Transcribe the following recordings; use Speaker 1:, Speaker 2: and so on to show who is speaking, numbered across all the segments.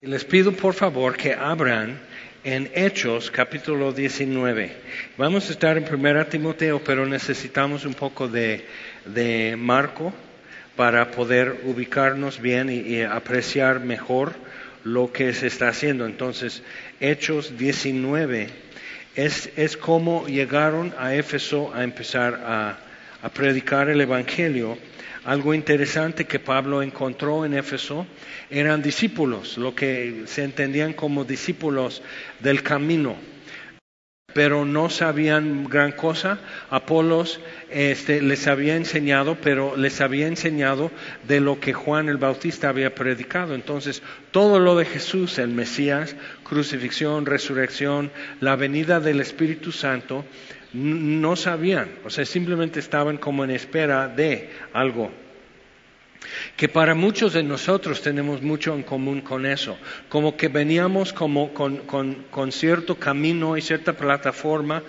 Speaker 1: Les pido por favor que abran en Hechos capítulo 19. Vamos a estar en 1 Timoteo, pero necesitamos un poco de, de marco para poder ubicarnos bien y, y, apreciar mejor lo que se está haciendo. Entonces, Hechos 19 es, es como llegaron a Éfeso a empezar a, a predicar el Evangelio algo interesante que Pablo encontró en Éfeso eran discípulos, lo que se entendían como discípulos del camino, pero no sabían gran cosa. Apolos este, les había enseñado, pero les había enseñado de lo que Juan el Bautista había predicado. Entonces, todo lo de Jesús, el Mesías, crucifixión, resurrección, la venida del Espíritu Santo, no sabían, o sea, simplemente estaban como en espera de algo. Que para muchos de nosotros tenemos mucho en común con eso, como que veníamos como con, cierto camino y cierta plataforma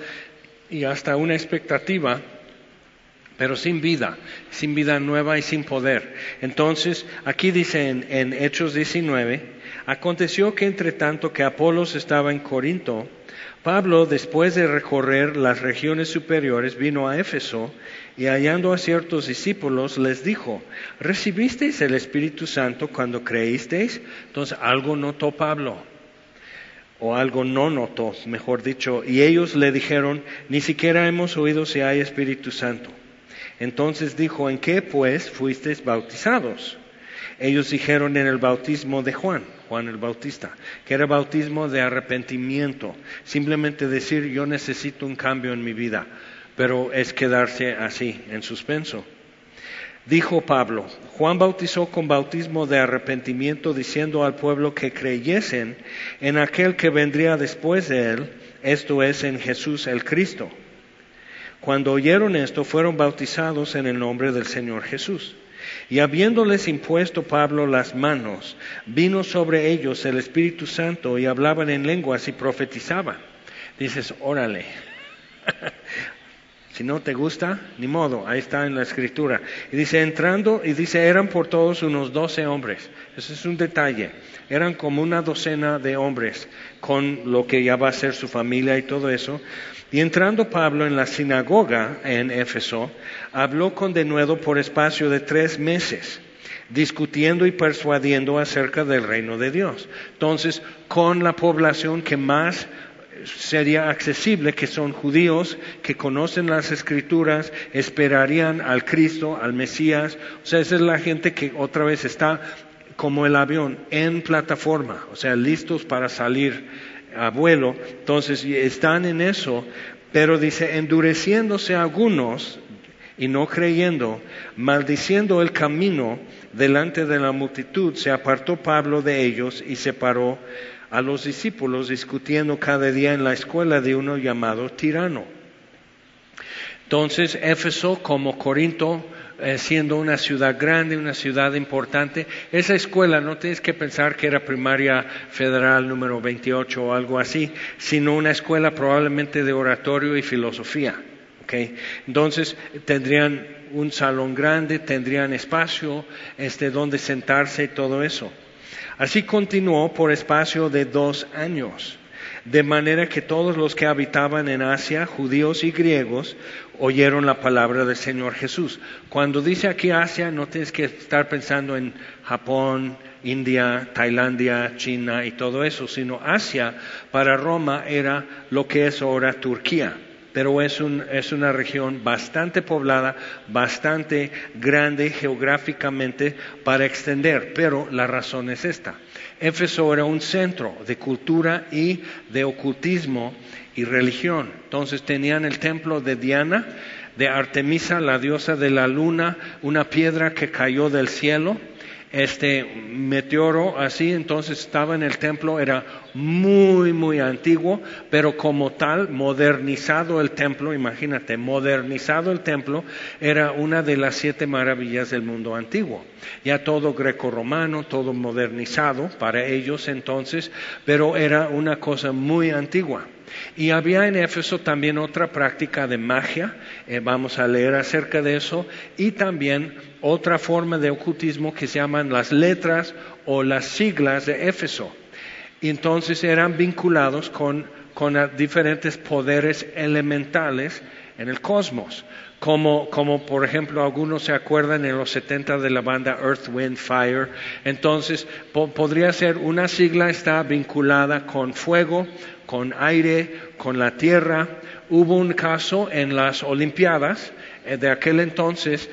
Speaker 1: y hasta una expectativa, pero sin vida, sin vida nueva y sin poder. Entonces, aquí dice en, en Hechos 19, aconteció que entre tanto que Apolos estaba en Corinto, Pablo, después de recorrer las regiones superiores, vino a Éfeso y hallando a ciertos discípulos les dijo, ¿recibisteis el Espíritu Santo cuando creísteis? Entonces algo notó Pablo, o algo no notó, mejor dicho, y ellos le dijeron, ni siquiera hemos oído si hay Espíritu Santo. Entonces dijo, ¿en qué pues fuisteis bautizados? Ellos dijeron en el bautismo de Juan. Juan el Bautista, que era bautismo de arrepentimiento, simplemente decir yo necesito un cambio en mi vida, pero es quedarse así, en suspenso. Dijo Pablo, Juan bautizó con bautismo de arrepentimiento diciendo al pueblo que creyesen en aquel que vendría después de él, esto es en Jesús el Cristo. Cuando oyeron esto, fueron bautizados en el nombre del Señor Jesús. Y habiéndoles impuesto Pablo las manos, vino sobre ellos el Espíritu Santo y hablaban en lenguas y profetizaban. Dices, órale. si no te gusta, ni modo, ahí está en la escritura. Y dice, entrando, y dice, eran por todos unos doce hombres. Ese es un detalle. Eran como una docena de hombres con lo que ya va a ser su familia y todo eso. Y entrando Pablo en la sinagoga en Éfeso, habló con denuedo por espacio de tres meses, discutiendo y persuadiendo acerca del reino de Dios. Entonces, con la población que más sería accesible, que son judíos, que conocen las escrituras, esperarían al Cristo, al Mesías. O sea, esa es la gente que otra vez está como el avión en plataforma, o sea, listos para salir a vuelo. Entonces, están en eso, pero dice, endureciéndose algunos y no creyendo, maldiciendo el camino delante de la multitud, se apartó Pablo de ellos y separó a los discípulos discutiendo cada día en la escuela de uno llamado tirano. Entonces, Éfeso como Corinto, eh, siendo una ciudad grande, una ciudad importante, esa escuela no tienes que pensar que era primaria federal número 28 o algo así, sino una escuela probablemente de oratorio y filosofía. Okay. Entonces tendrían un salón grande, tendrían espacio este, donde sentarse y todo eso. Así continuó por espacio de dos años, de manera que todos los que habitaban en Asia, judíos y griegos, oyeron la palabra del Señor Jesús. Cuando dice aquí Asia, no tienes que estar pensando en Japón, India, Tailandia, China y todo eso, sino Asia para Roma era lo que es ahora Turquía pero es, un, es, una región bastante poblada, bastante grande geográficamente para extender, pero la razón es esta. Éfeso era un centro de cultura y de ocultismo y religión. Entonces tenían el templo de Diana, de Artemisa, la diosa de la luna, una piedra que cayó del cielo, este meteoro así, entonces estaba en el templo, era muy, muy antiguo, pero como tal, modernizado el templo, imagínate, modernizado el templo, era una de las siete maravillas del mundo antiguo. Ya todo greco-romano, todo modernizado para ellos entonces, pero era una cosa muy antigua. Y había en Éfeso también otra práctica de magia, eh, vamos a leer acerca de eso, y también otra forma de ocultismo que se llaman las letras o las siglas de Éfeso. entonces eran vinculados con, con diferentes poderes elementales en el cosmos. Como, como, por ejemplo algunos se acuerdan en los 70 de la banda Earth, Wind, Fire. Entonces podría ser una sigla está vinculada con fuego, con aire, con la tierra. Hubo un caso en las Olimpiadas eh, de aquel entonces,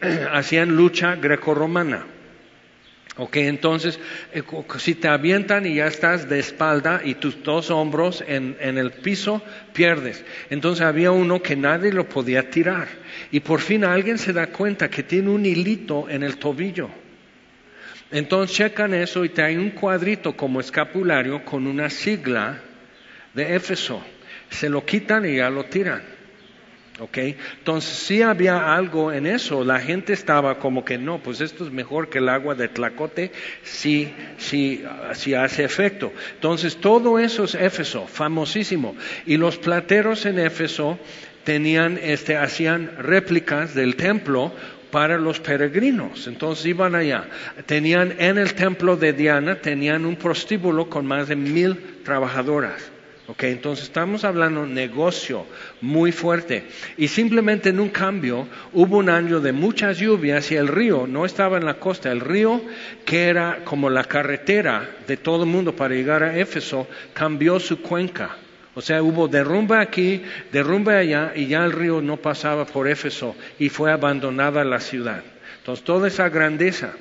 Speaker 1: hacían lucha grecorromana. Ok, entonces, eh, si te avientan y ya estás de espalda y tus dos hombros en, en, el piso, pierdes. Entonces había uno que nadie lo podía tirar. Y por fin alguien se da cuenta que tiene un hilito en el tobillo. Entonces checan eso y te hay un cuadrito como escapulario con una sigla de Éfeso. Se lo quitan y ya lo tiran. ¿Ok? Entonces sí había algo en eso, la gente estaba como que no, pues esto es mejor que el agua de Tlacote si, si, si hace efecto. Entonces todo eso es Éfeso, famosísimo. Y los plateros en Éfeso tenían, este, hacían réplicas del templo para los peregrinos. Entonces iban allá. Tenían en el templo de Diana, tenían un prostíbulo con más de mil trabajadoras. Ok, entonces estamos hablando negocio muy fuerte. Y simplemente en un cambio hubo un año de muchas lluvias y el río no estaba en la costa. El río, que era como la carretera de todo el mundo para llegar a Éfeso, cambió su cuenca. O sea, hubo derrumbe aquí, derrumbe allá y ya el río no pasaba por Éfeso y fue abandonada la ciudad. Entonces, toda esa grandeza.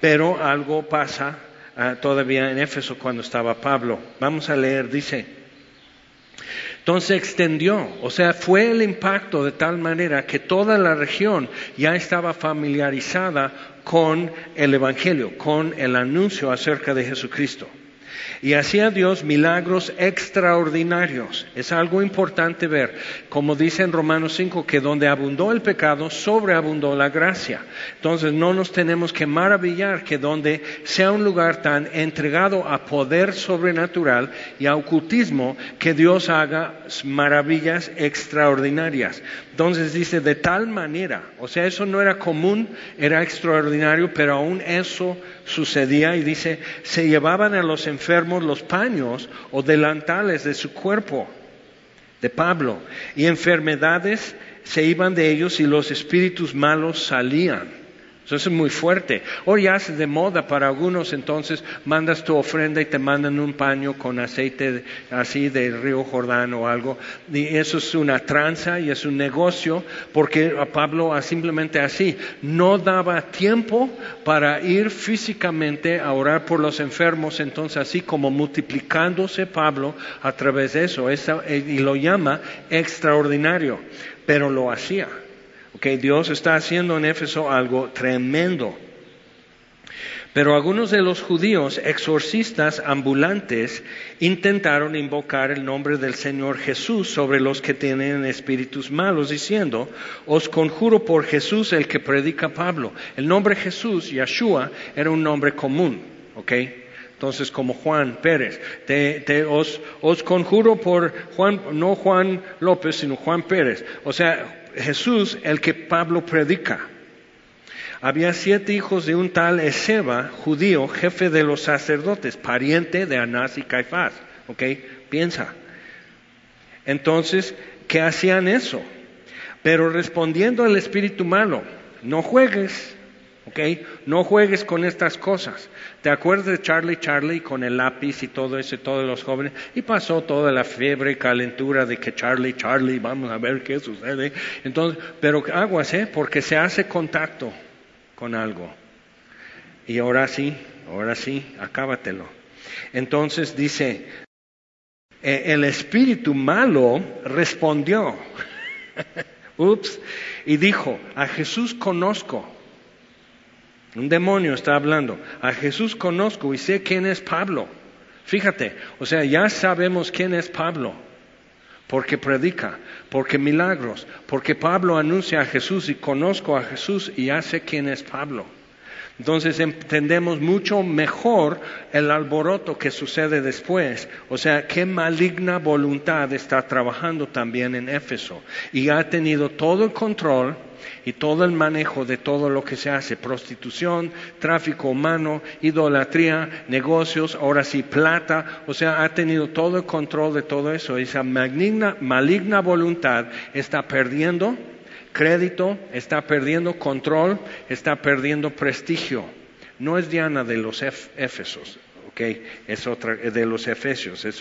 Speaker 1: Pero algo pasa ah, todavía en Éfeso cuando estaba Pablo. Vamos a leer, dice. Entonces extendió, o sea, fue el impacto de tal manera que toda la región ya estaba familiarizada con el Evangelio, con el anuncio acerca de Jesucristo. Y hacía Dios milagros extraordinarios. Es algo importante ver, como dice en Romanos 5, que donde abundó el pecado, sobreabundó la gracia. Entonces no nos tenemos que maravillar que donde sea un lugar tan entregado a poder sobrenatural y a ocultismo, que Dios haga maravillas extraordinarias. Entonces dice, de tal manera, o sea, eso no era común, era extraordinario, pero aún eso sucedía y dice, se llevaban a los enfermos los paños o delantales de su cuerpo, de Pablo, y enfermedades se iban de ellos y los espíritus malos salían. Eso es muy fuerte. Hoy es de moda para algunos, entonces mandas tu ofrenda y te mandan un paño con aceite así del río Jordán o algo. Y eso es una tranza y es un negocio, porque Pablo simplemente así no daba tiempo para ir físicamente a orar por los enfermos, entonces así como multiplicándose Pablo a través de eso, y lo llama extraordinario, pero lo hacía. Okay, Dios está haciendo en Éfeso algo tremendo. Pero algunos de los judíos exorcistas ambulantes intentaron invocar el nombre del Señor Jesús sobre los que tienen espíritus malos, diciendo, os conjuro por Jesús el que predica Pablo. El nombre Jesús, Yeshua, era un nombre común, ¿ok? Entonces, como Juan Pérez, te, os, os conjuro por Juan, no Juan López, sino Juan Pérez. O sea, Jesús el que Pablo predica. Había siete hijos de un tal Ezeba, judío, jefe de los sacerdotes, pariente de Anás y Caifás. ¿Ok? Piensa. Entonces, ¿qué hacían eso? Pero respondiendo al espíritu malo, no juegues, ¿ok? No juegues con estas cosas. ¿Te acuerdas de Charlie Charlie con el lápiz y todo eso, todos los jóvenes? Y pasó toda la fiebre y calentura de que Charlie Charlie, vamos a ver qué sucede. Entonces, pero aguas, ¿eh? Porque se hace contacto con algo. Y ahora sí, ahora sí, acábatelo. Entonces dice, e, el espíritu malo respondió, ups, y dijo, a Jesús conozco un demonio está hablando. A Jesús conozco y sé quién es Pablo. Fíjate, o sea, ya sabemos quién es Pablo. Porque predica, porque milagros, porque Pablo anuncia a Jesús y conozco a Jesús y ya sé quién es Pablo. Entonces entendemos mucho mejor el alboroto que sucede después. O sea, qué maligna voluntad está trabajando también en Éfeso. Y ha tenido todo el control y todo el manejo de todo lo que se hace, prostitución, tráfico humano, idolatría, negocios, ahora sí plata, o sea, ha tenido todo el control de todo eso. Esa maligna, maligna voluntad está perdiendo crédito, está perdiendo control, está perdiendo prestigio. No es Diana de los Éfesos, ¿ok? Es otra, de los Efesios, es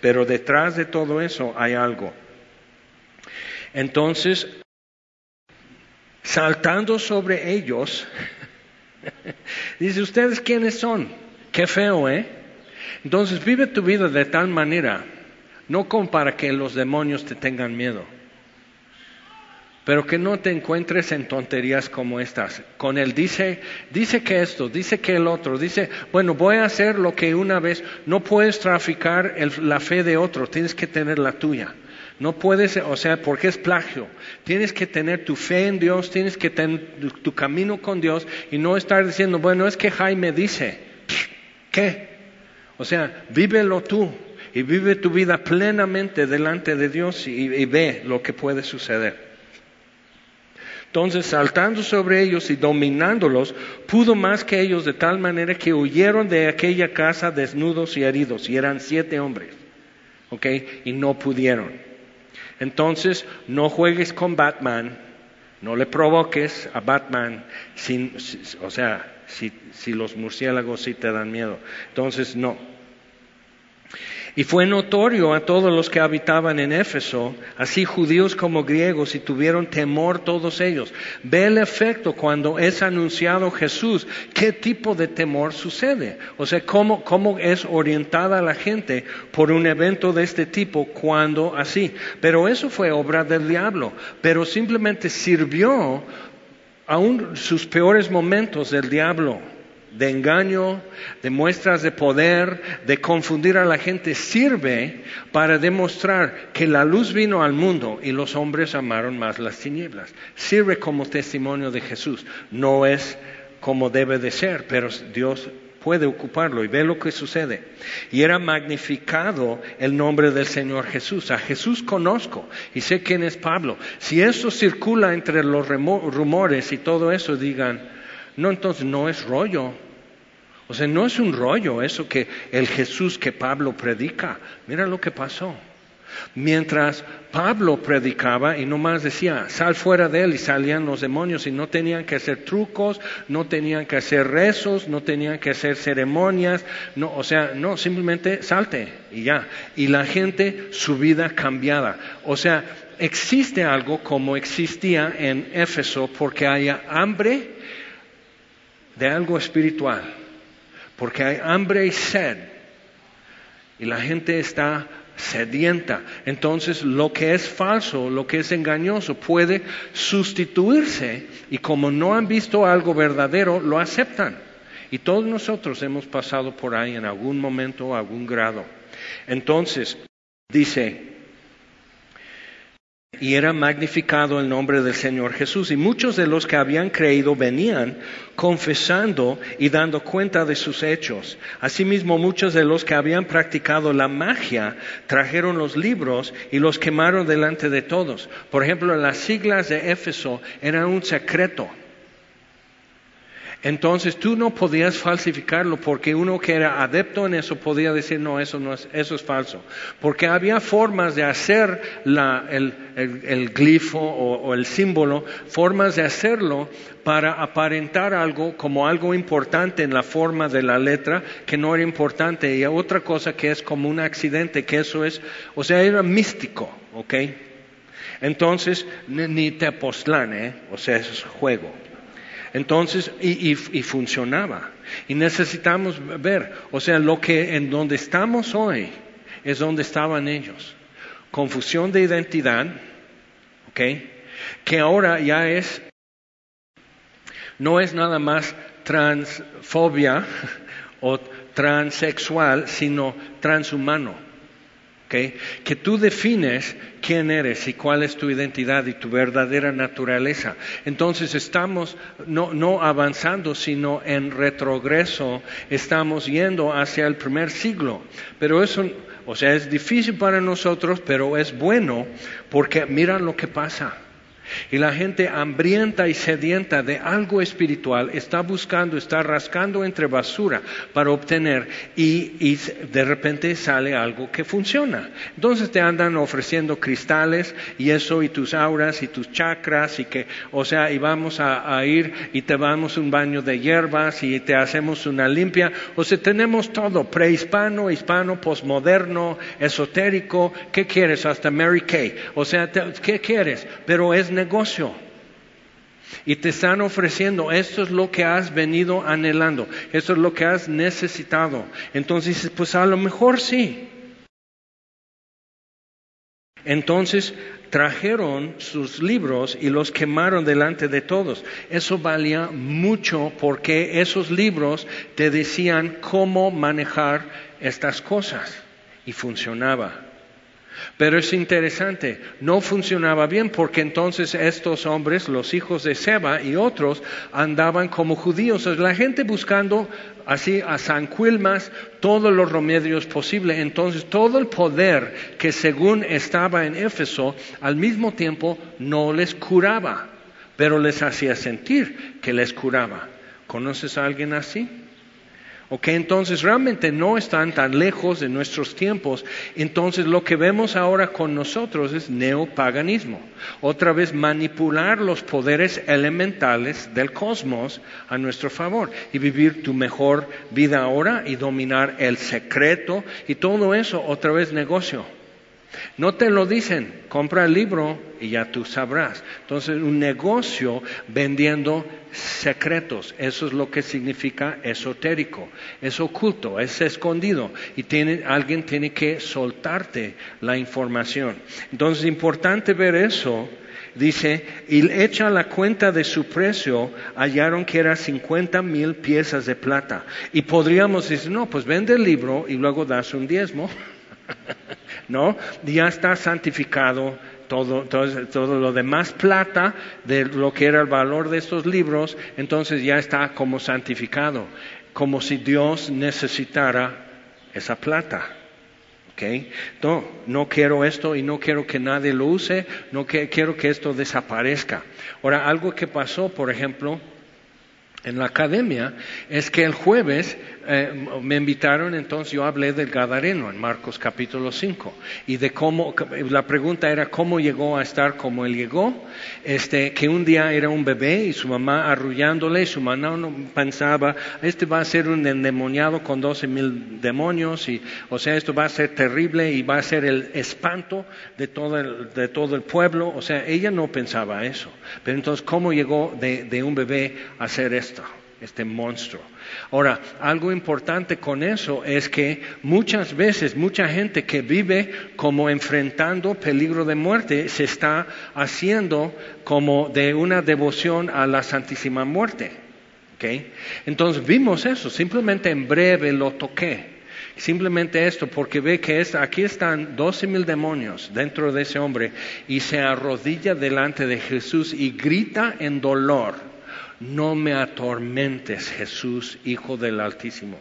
Speaker 1: pero detrás de todo eso hay algo. Entonces, saltando sobre ellos, dice, ¿ustedes quiénes son? Qué feo, ¿eh? Entonces vive tu vida de tal manera, no como para que los demonios te tengan miedo pero que no te encuentres en tonterías como estas. Con él dice, dice que esto, dice que el otro, dice, bueno, voy a hacer lo que una vez, no puedes traficar la fe de otro, tienes que tener la tuya. No puedes, o sea, porque es plagio. Tienes que tener tu fe en Dios, tienes que tener tu camino con Dios y no estar diciendo, bueno, es que Jaime dice, ¿qué? O sea, vívelo tú y vive tu vida plenamente delante de Dios y ve lo que puede suceder. Entonces, saltando sobre ellos y dominándolos, pudo más que ellos de tal manera que huyeron de aquella casa desnudos y heridos, y eran siete hombres, ¿ok? Y no pudieron. Entonces, no juegues con Batman, no le provoques a Batman, sin, o sea, si, si los murciélagos sí te dan miedo. Entonces, no. Y fue notorio a todos los que habitaban en Éfeso, así judíos como griegos, y tuvieron temor todos ellos. Ve el efecto cuando es anunciado Jesús, qué tipo de temor sucede. O sea, cómo, cómo es orientada la gente por un evento de este tipo cuando así. Pero eso fue obra del diablo, pero simplemente sirvió aún sus peores momentos del diablo de engaño, de muestras de poder, de confundir a la gente, sirve para demostrar que la luz vino al mundo y los hombres amaron más las tinieblas. Sirve como testimonio de Jesús. No es como debe de ser, pero Dios puede ocuparlo y ve lo que sucede. Y era magnificado el nombre del Señor Jesús. A Jesús conozco y sé quién es Pablo. Si eso circula entre los rumores y todo eso, digan, no, entonces no es rollo, o sea, no es un rollo eso que el Jesús que Pablo predica. Mira lo que pasó. Mientras Pablo predicaba y nomás decía, sal fuera de él y salían los demonios y no tenían que hacer trucos, no tenían que hacer rezos, no tenían que hacer ceremonias, no, o sea, no, simplemente salte y ya. Y la gente, su vida cambiada. O sea, existe algo como existía en Éfeso porque haya hambre de algo espiritual porque hay hambre y sed y la gente está sedienta. Entonces lo que es falso, lo que es engañoso puede sustituirse y como no han visto algo verdadero, lo aceptan. Y todos nosotros hemos pasado por ahí en algún momento o algún grado. Entonces, dice, y era magnificado el nombre del Señor Jesús. Y muchos de los que habían creído venían confesando y dando cuenta de sus hechos. Asimismo, muchos de los que habían practicado la magia trajeron los libros y los quemaron delante de todos. Por ejemplo, las siglas de Éfeso eran un secreto. Entonces tú no podías falsificarlo porque uno que era adepto en eso podía decir no, eso no es, eso es falso. Porque había formas de hacer el, glifo o, el símbolo, formas de hacerlo para aparentar algo como algo importante en la forma de la letra que no era importante y otra cosa que es como un accidente, que eso es, o sea, era místico. Entonces, ni te ¿eh? O sea, eso es juego. Entonces, y, funcionaba. Y necesitamos ver, o sea, lo que en donde estamos hoy es donde estaban ellos. Confusión de identidad, ¿ok? Que ahora ya es, no es nada más transfobia o transexual, sino transhumano. Que tú defines quién eres y cuál es tu identidad y tu verdadera naturaleza. Entonces estamos no, no avanzando, sino en retrogreso, estamos yendo hacia el primer siglo. Pero eso, o sea, es difícil para nosotros, pero es bueno porque mira lo que pasa. Y la gente hambrienta y sedienta de algo espiritual está buscando, está rascando entre basura para obtener y, de repente sale algo que funciona. Entonces te andan ofreciendo cristales y eso y tus auras y tus chakras y que, o sea, y vamos a, a ir y te damos un baño de hierbas y te hacemos una limpia. O sea, tenemos todo, prehispano, hispano, posmoderno, esotérico. ¿Qué quieres? Hasta Mary Kay. O sea, ¿qué quieres? Pero es negocio. Y te están ofreciendo, esto es lo que has venido anhelando, esto es lo que has necesitado. Entonces, pues a lo mejor sí. Entonces trajeron sus libros y los quemaron delante de todos. Eso valía mucho porque esos libros te decían cómo manejar estas cosas y funcionaba. Pero es interesante, no funcionaba bien porque entonces estos hombres, los hijos de Seba y otros, andaban como judíos. La gente buscando así a San Quilmas todos los remedios posibles. Entonces todo el poder que según estaba en Éfeso, al mismo tiempo no les curaba, pero les hacía sentir que les curaba. ¿Conoces a alguien así? Ok, entonces realmente no están tan lejos de nuestros tiempos. Entonces lo que vemos ahora con nosotros es neopaganismo. Otra vez manipular los poderes elementales del cosmos a nuestro favor y vivir tu mejor vida ahora y dominar el secreto y todo eso otra vez negocio. No te lo dicen, compra el libro y ya tú sabrás. Entonces, un negocio vendiendo secretos, eso es lo que significa esotérico, es oculto, es escondido y alguien tiene que soltarte la información. Entonces, es importante ver eso. Dice, y echa la cuenta de su precio, hallaron que era 50 mil piezas de plata. Y podríamos decir, no, pues vende el libro y luego das un diezmo. ¿no? Ya está santificado todo, todo, lo demás plata de lo que era el valor de estos libros, entonces ya está como santificado, como si Dios necesitara esa plata. ¿Okay? No, no quiero esto y no quiero que nadie lo use, no quiero que esto desaparezca. Ahora, algo que pasó, por ejemplo, en la academia es que el jueves eh, me invitaron, entonces yo hablé del Gadareno en Marcos capítulo 5 y de cómo, la pregunta era cómo llegó a estar como él llegó, este, que un día era un bebé y su mamá arrullándole, y su mamá no pensaba, este va a ser un endemoniado con 12 mil demonios y, o sea, esto va a ser terrible y va a ser el espanto de todo el, de todo el pueblo, o sea, ella no pensaba eso, pero entonces cómo llegó de, de un bebé a ser esto este monstruo. Ahora, algo importante con eso es que muchas veces mucha gente que vive como enfrentando peligro de muerte se está haciendo como de una devoción a la Santísima Muerte. Entonces vimos eso, simplemente en breve lo toqué. Simplemente esto, porque ve que aquí están doce mil demonios dentro de ese hombre y se arrodilla delante de Jesús y grita en dolor no me atormentes, Jesús, Hijo del Altísimo.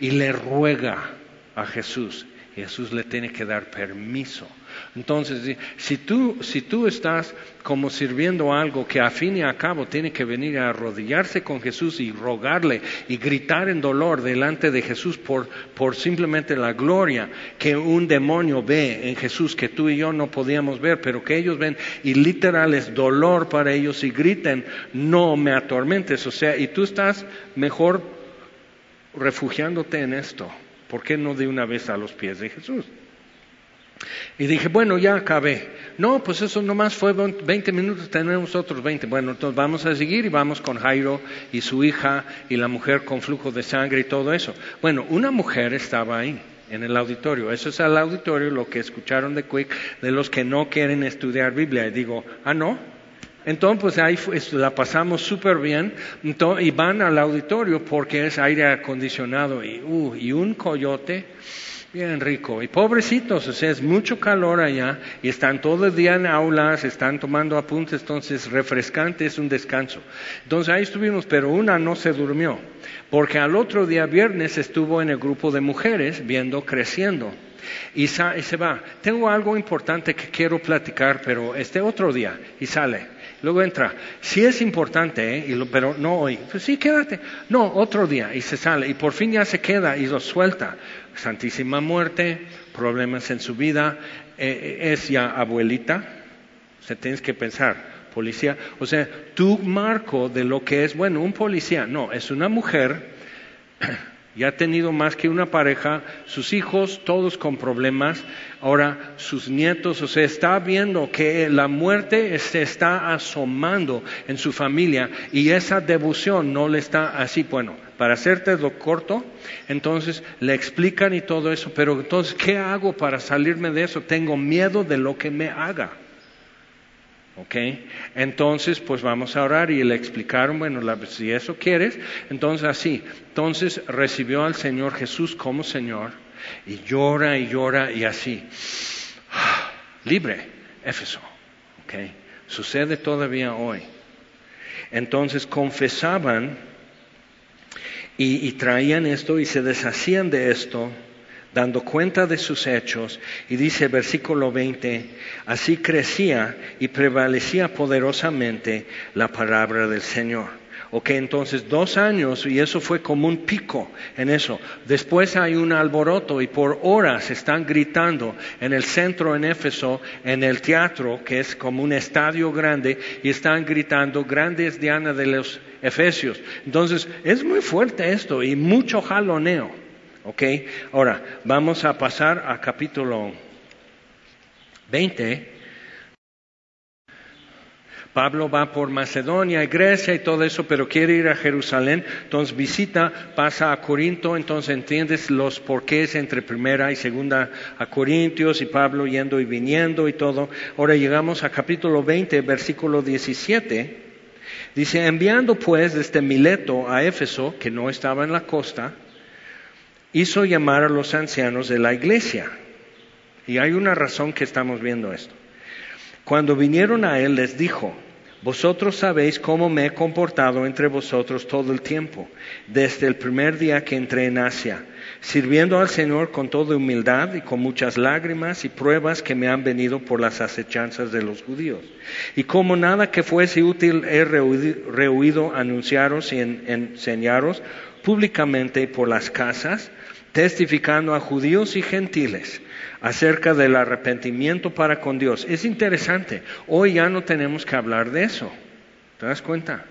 Speaker 1: Y le ruega a Jesús. Jesús le tiene que dar permiso. Entonces, si tú, si tú estás como sirviendo algo que a fin y a cabo tiene que venir a arrodillarse con Jesús y rogarle y gritar en dolor delante de Jesús por, por simplemente la gloria que un demonio ve en Jesús que tú y yo no podíamos ver, pero que ellos ven y literal es dolor para ellos y griten, no me atormentes. O sea, y tú estás mejor refugiándote en esto. ¿Por qué no de una vez a los pies de Jesús? Y dije, bueno, ya acabé. No, pues eso nomás fue 20 minutos, tenemos otros 20. Bueno, entonces vamos a seguir y vamos con Jairo y su hija y la mujer con flujo de sangre y todo eso. Bueno, una mujer estaba ahí en el auditorio. Eso es el auditorio, lo que escucharon de Quick, de los que no quieren estudiar Biblia. Y digo, ah, no. Entonces, pues ahí la pasamos súper bien. y van al auditorio porque es aire acondicionado y, uh, y un coyote Bien rico. Y pobrecitos, o sea, es mucho calor allá y están todo el día en aulas, están tomando apuntes, entonces refrescante es un descanso. Entonces ahí estuvimos, pero una no se durmió, porque al otro día, viernes, estuvo en el grupo de mujeres viendo creciendo. Y, se va, tengo algo importante que quiero platicar, pero este otro día, y sale. Luego entra, sí es importante, ¿eh? pero no hoy. Pues sí, quédate. No, otro día, y se sale, y por fin ya se queda y lo suelta. Santísima muerte, problemas en su vida, eh, eh, es ya abuelita, o sea, tienes que pensar, policía, o sea, tu marco de lo que es, bueno, un policía, no, es una mujer, ya ha tenido más que una pareja, sus hijos todos con problemas, ahora sus nietos, o sea, está viendo que la muerte se está asomando en su familia y esa devoción no le está así, bueno, para hacerte lo corto, entonces le explican y todo eso, pero entonces, ¿qué hago para salirme de eso? Tengo miedo de lo que me haga. ¿Ok? Entonces, pues vamos a orar y le explicaron, bueno, si eso quieres, entonces así. Entonces recibió al Señor Jesús como Señor y llora y llora y así. Libre, Éfeso. ¿Ok? Sucede todavía hoy. Entonces confesaban y, traían esto y se deshacían de esto, dando cuenta de sus hechos. Y dice versículo 20, así crecía y prevalecía poderosamente la palabra del Señor. Ok, entonces dos años y eso fue como un pico en eso. Después hay un alboroto y por horas están gritando en el centro en Éfeso, en el teatro, que es como un estadio grande, y están gritando, grandes Diana de los Efesios. Entonces, es muy fuerte esto y mucho jaloneo. Ok, ahora vamos a pasar a capítulo 20 Pablo va por Macedonia y Grecia y todo eso, pero quiere ir a Jerusalén, entonces visita, pasa a Corinto, entonces entiendes los porqués entre primera y segunda a Corintios y Pablo yendo y viniendo y todo. Ahora llegamos a capítulo 20, versículo 17. Dice, enviando pues desde Mileto a Éfeso, que no estaba en la costa, hizo llamar a los ancianos de la iglesia. Y hay una razón que estamos viendo esto. Cuando vinieron a él les dijo, vosotros sabéis cómo me he comportado entre vosotros todo el tiempo, desde el primer día que entré en Asia, sirviendo al Señor con toda humildad y con muchas lágrimas y pruebas que me han venido por las acechanzas de los judíos. Y como nada que fuese útil he rehuido anunciaros y enseñaros públicamente por las casas, testificando a judíos y gentiles acerca del arrepentimiento para con Dios. Es interesante, hoy ya no tenemos que hablar de eso. ¿Te das cuenta?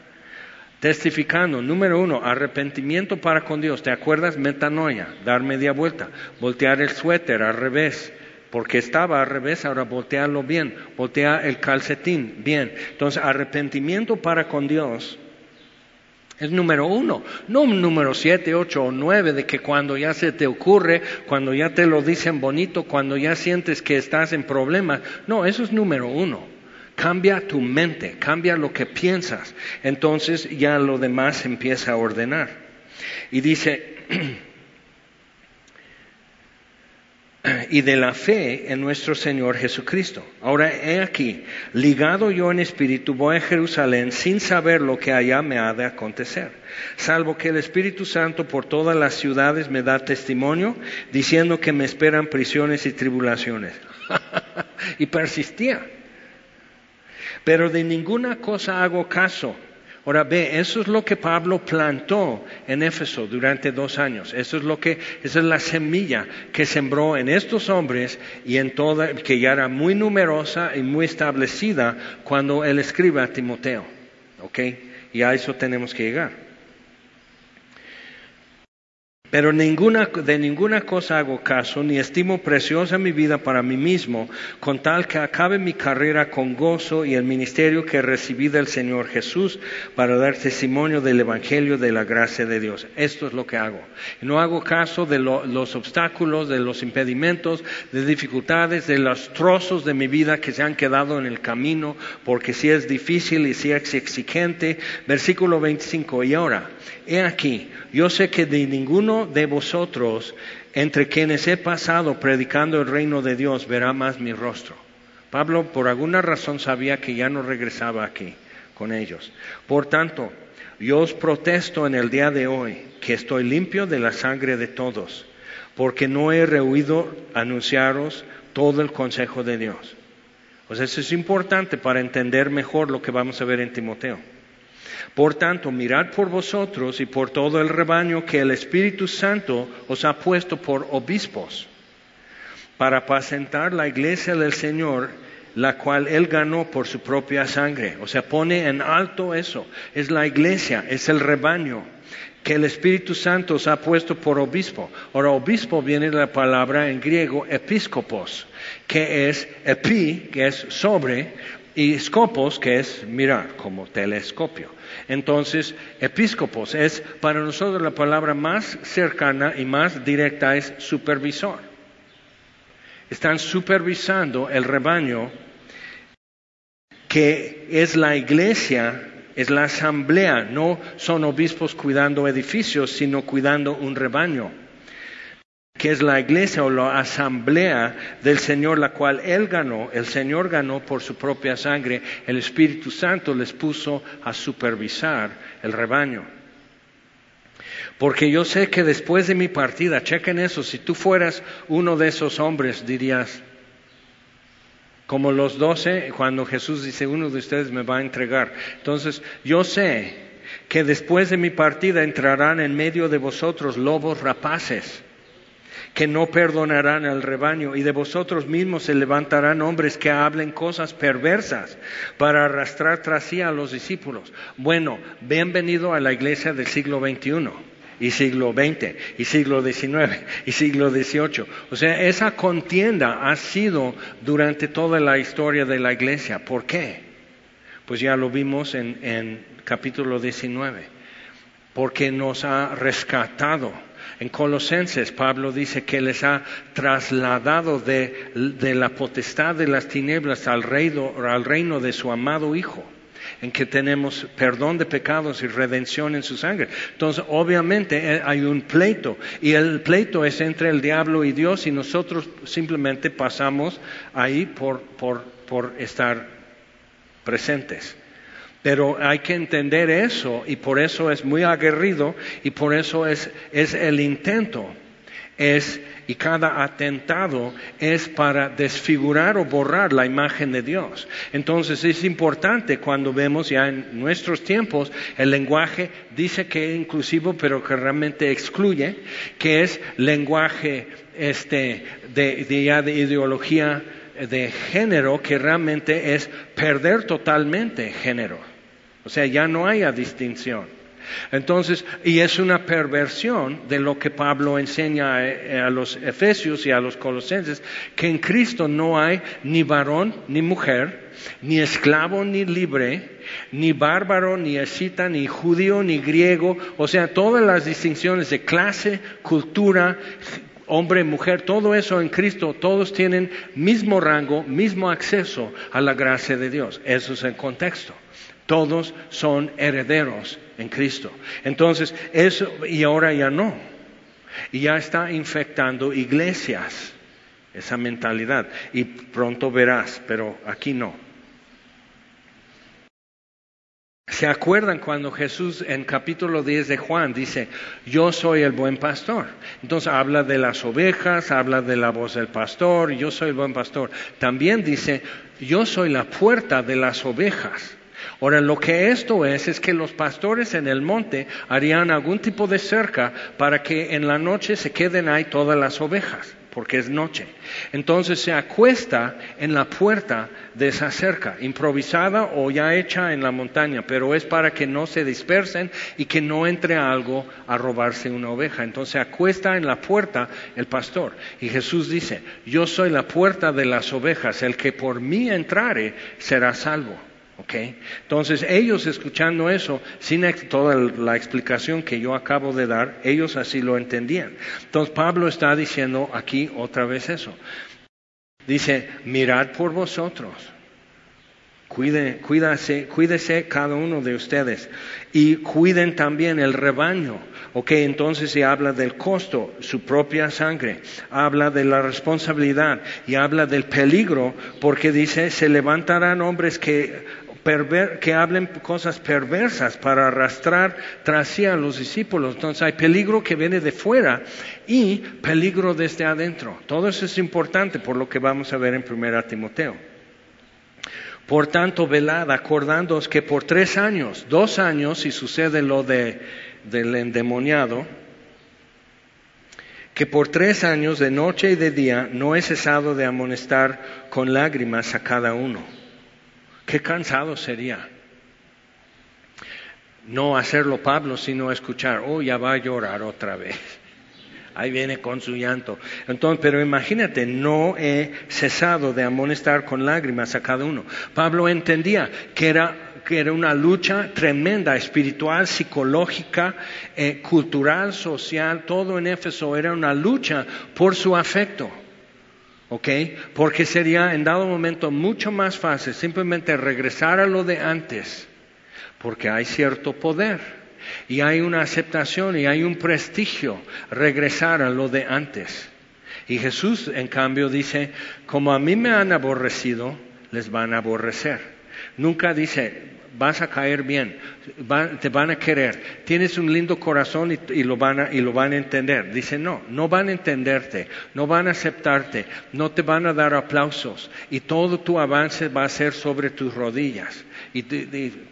Speaker 1: Testificando, número uno, arrepentimiento para con Dios. ¿Te acuerdas? Metanoia, dar media vuelta, voltear el suéter al revés, porque estaba al revés, ahora voltearlo bien, voltea el calcetín bien. Entonces, arrepentimiento para con Dios es número uno, no número siete, ocho o nueve de que cuando ya se te ocurre, cuando ya te lo dicen bonito, cuando ya sientes que estás en problemas. No, eso es número uno. Cambia tu mente, cambia lo que piensas. Entonces ya lo demás empieza a ordenar. Y dice, y de la fe en nuestro Señor Jesucristo. Ahora he aquí, ligado yo en espíritu, voy a Jerusalén sin saber lo que allá me ha de acontecer, salvo que el Espíritu Santo por todas las ciudades me da testimonio, diciendo que me esperan prisiones y tribulaciones. y persistía. Pero de ninguna cosa hago caso Ahora ve, eso es lo que Pablo plantó en Éfeso durante dos años. Eso es lo que, esa es la semilla que sembró en estos hombres y en toda, que ya era muy numerosa y muy establecida cuando él escribe a Timoteo. ¿Ok? Y a eso tenemos que llegar. Pero ninguna, de ninguna cosa hago caso, ni estimo preciosa mi vida para mí mismo, con tal que acabe mi carrera con gozo y el ministerio que recibí del Señor Jesús para dar testimonio del Evangelio de la gracia de Dios. Esto es lo que hago. No hago caso de los obstáculos, de los impedimentos, de dificultades, de los trozos de mi vida que se han quedado en el camino, porque si es difícil y si es exigente. Versículo 25. Y ahora, he aquí, yo sé que de ninguno de vosotros entre quienes he pasado predicando el reino de Dios, verá más mi rostro. Pablo por alguna razón sabía que ya no regresaba aquí con ellos. Por tanto, yo os protesto en el día de hoy que estoy limpio de la sangre de todos, porque no he rehuido anunciaros todo el consejo de Dios. Pues eso es importante para entender mejor lo que vamos a ver en Timoteo. Por tanto, mirad por vosotros y por todo el rebaño que el Espíritu Santo os ha puesto por obispos para apacentar la iglesia del Señor, la cual Él ganó por su propia sangre. O sea, pone en alto eso. Es la iglesia, es el rebaño que el Espíritu Santo os ha puesto por obispo. Ahora, obispo viene de la palabra en griego episcopos, que es epi, que es sobre, y scopos, que es mirar, como telescopio. Entonces, episcopos es para nosotros la palabra más cercana y más directa es supervisor. Están supervisando el rebaño que es la iglesia, es la asamblea, no son obispos cuidando edificios, sino cuidando un rebaño que es la iglesia o la asamblea del Señor, la cual Él ganó, el Señor ganó por su propia sangre, el Espíritu Santo les puso a supervisar el rebaño. Porque yo sé que después de mi partida, chequen eso, si tú fueras uno de esos hombres, dirías, como los doce, cuando Jesús dice, uno de ustedes me va a entregar. Entonces, yo sé que después de mi partida entrarán en medio de vosotros lobos rapaces que no perdonarán al rebaño, y de vosotros mismos se levantarán hombres que hablen cosas perversas para arrastrar tras sí a los discípulos. Bueno, bienvenido a la iglesia del siglo XXI y siglo XX y siglo XIX y siglo XVIII. O sea, esa contienda ha sido durante toda la historia de la iglesia. ¿Por qué? Pues ya lo vimos en, en capítulo 19. Porque nos ha rescatado en Colosenses, Pablo dice que les ha trasladado de, la potestad de las tinieblas al reino, al reino de su amado Hijo en que tenemos perdón de pecados y redención en su sangre. Entonces, obviamente eh, hay un pleito y el pleito es entre el diablo y Dios y nosotros simplemente pasamos ahí por, por estar presentes. Pero hay que entender eso y por eso es muy aguerrido y por eso es, es el intento. Es, y cada atentado es para desfigurar o borrar la imagen de Dios. Entonces es importante cuando vemos ya en nuestros tiempos el lenguaje dice que es inclusivo pero que realmente excluye, que es lenguaje este, de, de, de ideología de género que realmente es perder totalmente género. O sea, ya no haya distinción. Entonces, y es una perversión de lo que Pablo enseña eh, a, los efesios y a los colosenses, que en Cristo no hay ni varón ni mujer, ni esclavo ni libre, ni bárbaro ni escita, ni judío ni griego, o sea, todas las distinciones de clase, cultura, hombre, mujer, todo eso en Cristo, todos tienen mismo rango, mismo acceso a la gracia de Dios. Eso es el contexto. Todos son herederos en Cristo. Entonces, eso, y ahora ya no. Y ya está infectando iglesias, esa mentalidad. Y pronto verás, pero aquí no. ¿Se acuerdan cuando Jesús en capítulo 10 de Juan dice, yo soy el buen pastor? Entonces habla de las ovejas, habla de la voz del pastor, yo soy el buen pastor. También dice, yo soy la puerta de las ovejas. Ahora, lo que esto es, es que los pastores en el monte harían algún tipo de cerca para que en la noche se queden ahí todas las ovejas, porque es noche. Entonces se acuesta en la puerta de esa cerca, improvisada o ya hecha en la montaña, pero es para que no se dispersen y que no entre algo a robarse una oveja. Entonces se acuesta en la puerta el pastor. Y Jesús dice, yo soy la puerta de las ovejas, el que por mí entrare será salvo. Entonces ellos escuchando eso, sin toda la explicación que yo acabo de dar, ellos así lo entendían. Entonces Pablo está diciendo aquí otra vez eso. Dice, mirad por vosotros, Cuide, cuídase, cuídese cada uno de ustedes y cuiden también el rebaño. Ok, entonces se habla del costo, su propia sangre, habla de la responsabilidad y habla del peligro porque dice, se levantarán hombres que que hablen cosas perversas para arrastrar tras sí a los discípulos. Entonces hay peligro que viene de fuera y peligro desde adentro. Todo eso es importante por lo que vamos a ver en 1 Timoteo. Por tanto, velad, acordándoos que por tres años, dos años, si sucede lo de, del endemoniado, que por tres años, de noche y de día, no he cesado de amonestar con lágrimas a cada uno. Qué cansado sería no hacerlo Pablo, sino escuchar, oh, ya va a llorar otra vez. Ahí viene con su llanto. Entonces, pero imagínate, no he cesado de amonestar con lágrimas a cada uno. Pablo entendía que era, que era una lucha tremenda, espiritual, psicológica, eh, cultural, social, todo en Éfeso era una lucha por su afecto. ¿Ok? Porque sería en dado momento mucho más fácil simplemente regresar a lo de antes, porque hay cierto poder y hay una aceptación y hay un prestigio regresar a lo de antes. Y Jesús, en cambio, dice, como a mí me han aborrecido, les van a aborrecer. Nunca dice, vas a caer bien, te van a querer, tienes un lindo corazón y, lo van a, y lo van a entender. Dice, no, no van a entenderte, no van a aceptarte, no te van a dar aplausos y todo tu avance va a ser sobre tus rodillas.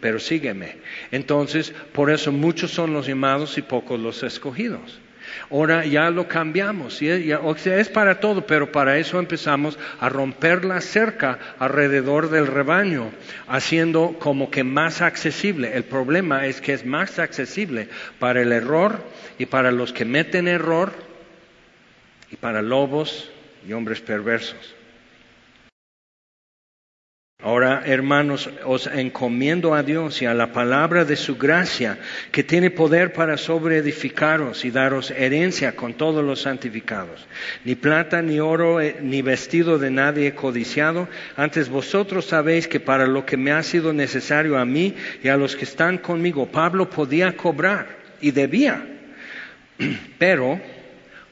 Speaker 1: pero sígueme. Entonces, por eso muchos son los llamados y pocos los escogidos. Ahora ya lo cambiamos, o sea, es para todo, pero para eso empezamos a romper la cerca alrededor del rebaño, haciendo como que más accesible. El problema es que es más accesible para el error y para los que meten error y para lobos y hombres perversos. Ahora, hermanos, os encomiendo a Dios y a la palabra de su gracia, que tiene poder para sobreedificaros y daros herencia con todos los santificados. Ni plata, ni oro, eh, ni vestido de nadie codiciado. Antes vosotros sabéis que para lo que me ha sido necesario a mí y a los que están conmigo, Pablo podía cobrar y debía, pero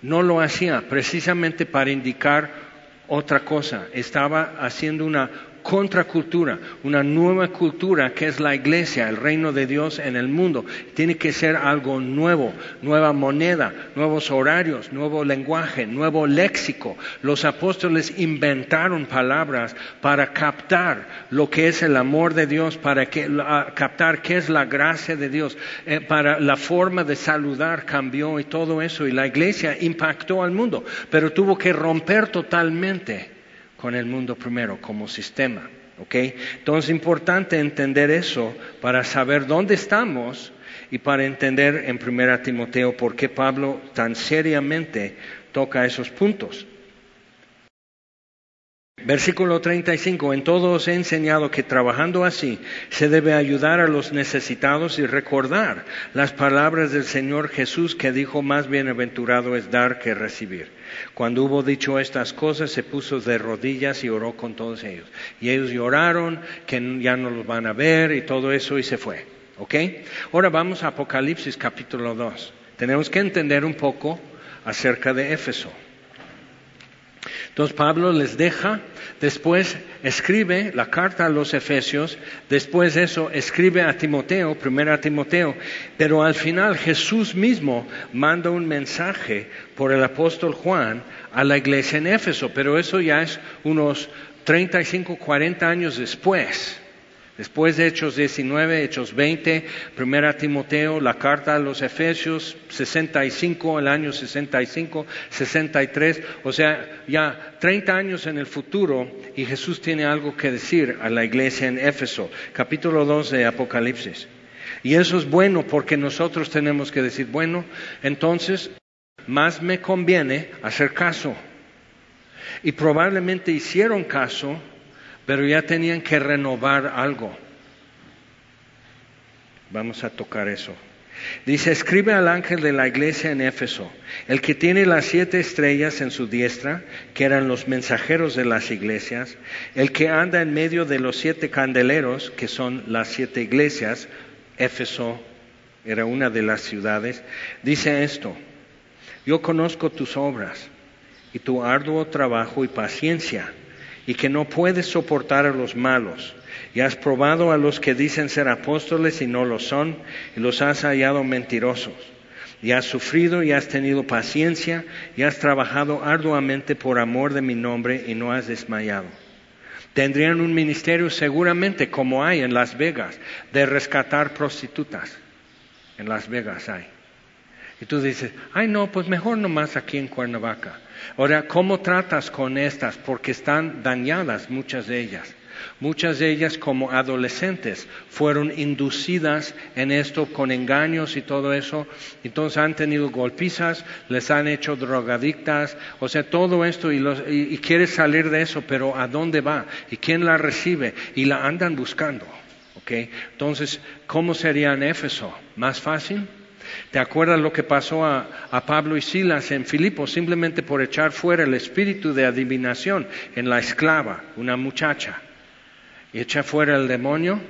Speaker 1: no lo hacía precisamente para indicar otra cosa. Estaba haciendo una contracultura, una nueva cultura que es la iglesia, el reino de Dios en el mundo. Tiene que ser algo nuevo, nueva moneda, nuevos horarios, nuevo lenguaje, nuevo léxico. Los apóstoles inventaron palabras para captar lo que es el amor de Dios, para captar qué es la gracia de Dios, eh, para la forma de saludar cambió y todo eso. Y la iglesia impactó al mundo, pero tuvo que romper totalmente con el mundo primero como sistema. Entonces es importante entender eso para saber dónde estamos y para entender en 1 Timoteo por qué Pablo tan seriamente toca esos puntos. Versículo 35. En todo os he enseñado que trabajando así se debe ayudar a los necesitados y recordar las palabras del Señor Jesús que dijo más bienaventurado es dar que recibir. Cuando hubo dicho estas cosas se puso de rodillas y oró con todos ellos. Y ellos lloraron que ya no los van a ver y todo eso y se fue. ¿Ok? Ahora vamos a Apocalipsis capítulo 2. Tenemos que entender un poco acerca de Éfeso. Entonces Pablo les deja, después escribe la carta a los Efesios, después de eso escribe a Timoteo, primero a Timoteo, pero al final Jesús mismo manda un mensaje por el apóstol Juan a la iglesia en Éfeso, pero eso ya es unos 35, 40 años después. Después de Hechos 19, Hechos 20, Primera Timoteo, la carta a los Efesios, 65, el año 65, 63, o sea, ya 30 años en el futuro y Jesús tiene algo que decir a la iglesia en Éfeso, capítulo 2 de Apocalipsis. Y eso es bueno porque nosotros tenemos que decir, bueno, entonces más me conviene hacer caso. Y probablemente hicieron caso pero ya tenían que renovar algo. Vamos a tocar eso. Dice, escribe al ángel de la iglesia en Éfeso, el que tiene las siete estrellas en su diestra, que eran los mensajeros de las iglesias, el que anda en medio de los siete candeleros, que son las siete iglesias, Éfeso era una de las ciudades, dice esto, yo conozco tus obras y tu arduo trabajo y paciencia, y que no puedes soportar a los malos y has probado a los que dicen ser apóstoles y no lo son, y los has hallado mentirosos. Y has sufrido y has tenido paciencia y has trabajado arduamente por amor de mi nombre y no has desmayado. Tendrían un ministerio seguramente como hay en Las Vegas de rescatar prostitutas. En Las Vegas hay. Y tú dices, ay no, pues mejor nomás aquí en Cuernavaca. Ahora, ¿cómo tratas con estas? Porque están dañadas muchas de ellas. Muchas de ellas como adolescentes fueron inducidas en esto con engaños y todo eso. Entonces han tenido golpizas, les han hecho drogadictas, o sea, todo esto y, los, y, quiere salir de eso, pero ¿a dónde va? ¿Y quién la recibe? Y la andan buscando. ¿okay? Entonces, ¿cómo sería en Éfeso? ¿Más fácil? ¿Te acuerdas lo que pasó a, Pablo y Silas en Filipo simplemente por echar fuera el espíritu de adivinación en la esclava, una muchacha? echa fuera el demonio,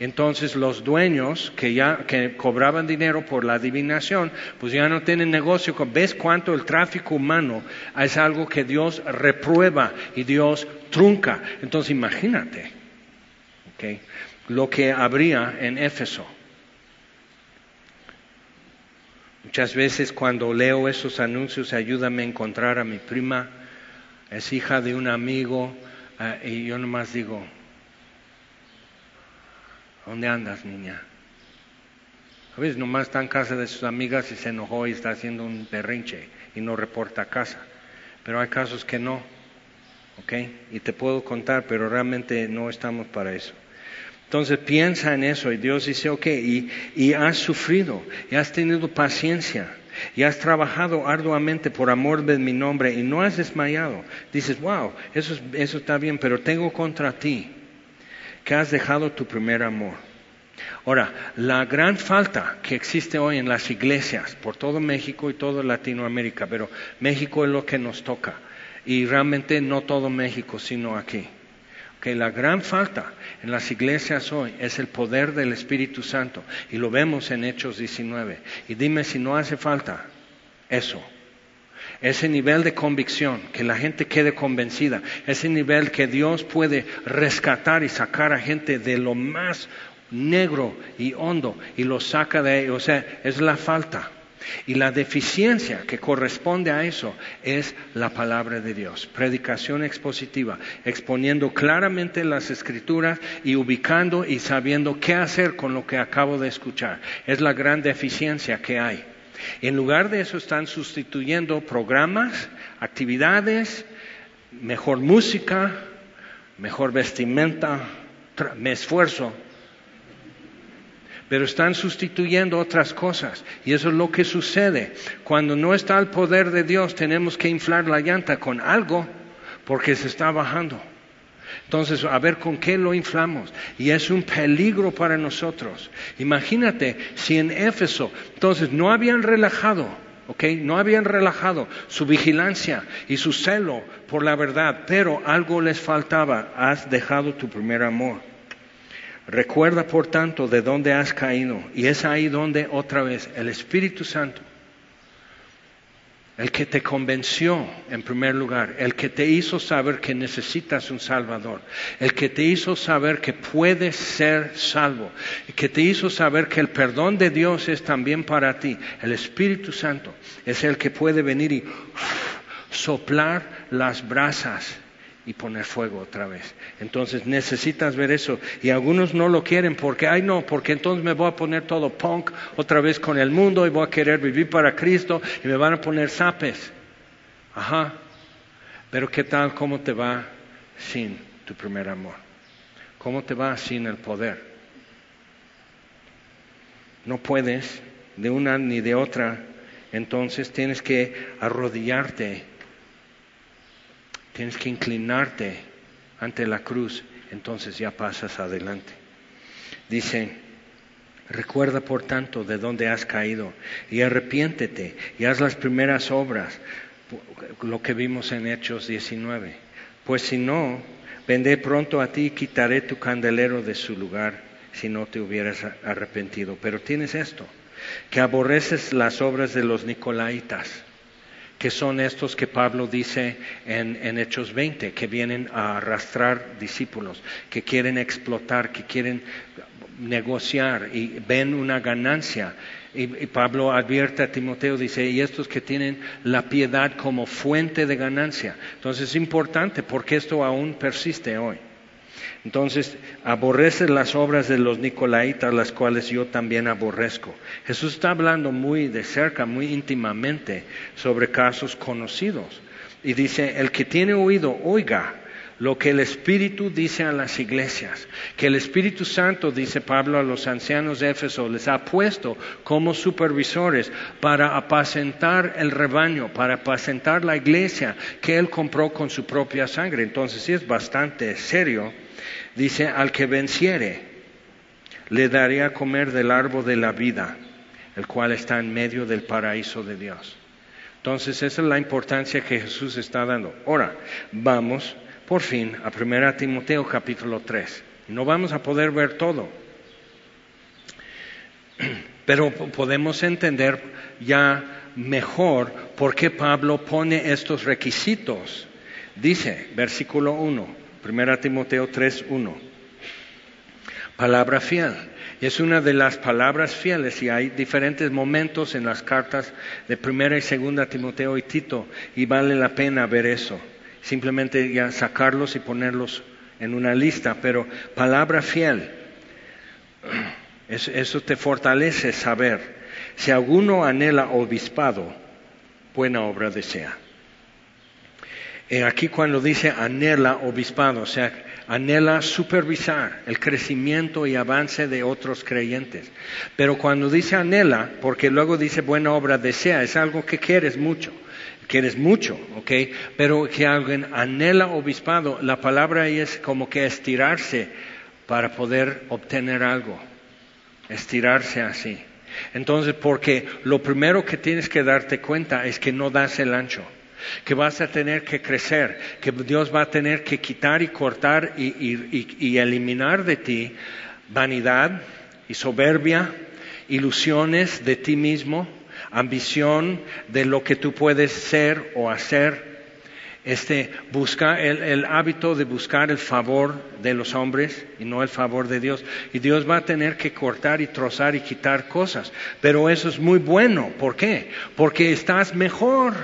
Speaker 1: entonces los dueños que ya que cobraban dinero por la adivinación, pues ya no tienen negocio. ¿Ves cuánto el tráfico humano es algo que Dios reprueba y Dios trunca? Entonces imagínate lo que habría en Éfeso. Muchas veces cuando leo esos anuncios, ayúdame a encontrar a mi prima, es hija de un amigo, eh, y yo nomás digo, ¿Dónde andas, niña? A veces nomás está en casa de sus amigas y se enojó y está haciendo un berrinche y no reporta a casa. Pero hay casos que no, ¿ok? Y te puedo contar, pero realmente no estamos para eso. Entonces piensa en eso y Dios dice, ok, y, has sufrido, y has tenido paciencia, y has trabajado arduamente por amor de mi nombre y no has desmayado. Dices, wow, eso, eso está bien, pero tengo contra ti que has dejado tu primer amor. Ahora, la gran falta que existe hoy en las iglesias por todo México y toda Latinoamérica, pero México es lo que nos toca y realmente no todo México, sino aquí. Que la gran falta en las iglesias hoy es el poder del Espíritu Santo y lo vemos en Hechos 19. Y dime si no hace falta eso ese nivel de convicción, que la gente quede convencida, ese nivel que Dios puede rescatar y sacar a gente de lo más negro y hondo y lo saca de ahí. O sea, es la falta. Y la deficiencia que corresponde a eso es la palabra de Dios, predicación expositiva, exponiendo claramente las escrituras y ubicando y sabiendo qué hacer con lo que acabo de escuchar. Es la gran deficiencia que hay. En lugar de eso están sustituyendo programas, actividades, mejor música, mejor vestimenta, me esfuerzo. Pero están sustituyendo otras cosas. Y eso es lo que sucede. Cuando no está el poder de Dios, tenemos que inflar la llanta con algo porque se está bajando. Entonces, a ver con qué lo inflamos. Y es un peligro para nosotros. Imagínate si en Éfeso, entonces no habían relajado, ¿ok? No habían relajado su vigilancia y su celo por la verdad, pero algo les faltaba. Has dejado tu primer amor. Recuerda, por tanto, de dónde has caído. Y es ahí donde otra vez el Espíritu Santo el que te convenció en primer lugar, el que te hizo saber que necesitas un Salvador, el que te hizo saber que puedes ser salvo, el que te hizo saber que el perdón de Dios es también para ti, el Espíritu Santo es el que puede venir y soplar las brasas y poner fuego otra vez. Entonces necesitas ver eso. Y algunos no lo quieren porque, ay no, porque entonces me voy a poner todo punk otra vez con el mundo y voy a querer vivir para Cristo y me van a poner zapes. Ajá. Pero ¿qué tal? ¿Cómo te va sin tu primer amor? ¿Cómo te va sin el poder? No puedes de una ni de otra. Entonces tienes que arrodillarte Tienes que inclinarte ante la cruz, entonces ya pasas adelante. Dice, Recuerda, por tanto, de dónde has caído y arrepiéntete y haz las primeras obras, lo que vimos en Hechos 19. Pues si no, vendré pronto a ti y quitaré tu candelero de su lugar si no te hubieras arrepentido. Pero tienes esto, que aborreces las obras de los nicolaitas que son estos que Pablo dice en, Hechos 20, que vienen a arrastrar discípulos, que quieren explotar, que quieren negociar y ven una ganancia. Y, Pablo advierte a Timoteo, dice, y estos que tienen la piedad como fuente de ganancia. Entonces es importante porque esto aún persiste hoy. Entonces, aborrece las obras de los nicolaitas, las cuales yo también aborrezco. Jesús está hablando muy de cerca, muy íntimamente sobre casos conocidos. Y dice, el que tiene oído, oiga lo que el Espíritu dice a las iglesias, que el Espíritu Santo, dice Pablo a los ancianos de Éfeso, les ha puesto como supervisores para apacentar el rebaño, para apacentar la iglesia que Él compró con su propia sangre. Entonces sí es bastante serio. Dice, al que venciere, le daré a comer del árbol de la vida, el cual está en medio del paraíso de Dios. Entonces esa es la importancia que Jesús está dando. Ahora, vamos por fin a 1 Timoteo capítulo 3. No vamos a poder ver todo, pero podemos entender ya mejor por qué Pablo pone estos requisitos. Dice, versículo 1, 1 Timoteo 3, 1. Palabra fiel. Es una de las palabras fieles y hay diferentes momentos en las cartas de 1 y 2 Timoteo y Tito y vale la pena ver eso simplemente ya sacarlos y ponerlos en una lista, pero palabra fiel, eso, te fortalece saber. Si alguno anhela obispado, buena obra desea. Eh, aquí cuando dice anhela obispado, o sea, anhela supervisar el crecimiento y avance de otros creyentes. Pero cuando dice anhela, porque luego dice buena obra desea, es algo que quieres mucho quieres mucho, ¿ok? Pero que alguien anhela obispado, la palabra ahí es como que estirarse para poder obtener algo, estirarse así. Entonces, porque lo primero que tienes que darte cuenta es que no das el ancho, que vas a tener que crecer, que Dios va a tener que quitar y cortar y eliminar de ti vanidad y soberbia, ilusiones de ti mismo, ambición de lo que tú puedes ser o hacer, este, busca el, hábito de buscar el favor de los hombres y no el favor de Dios. Y Dios va a tener que cortar y trozar y quitar cosas. Pero eso es muy bueno. ¿Por qué? Porque estás mejor.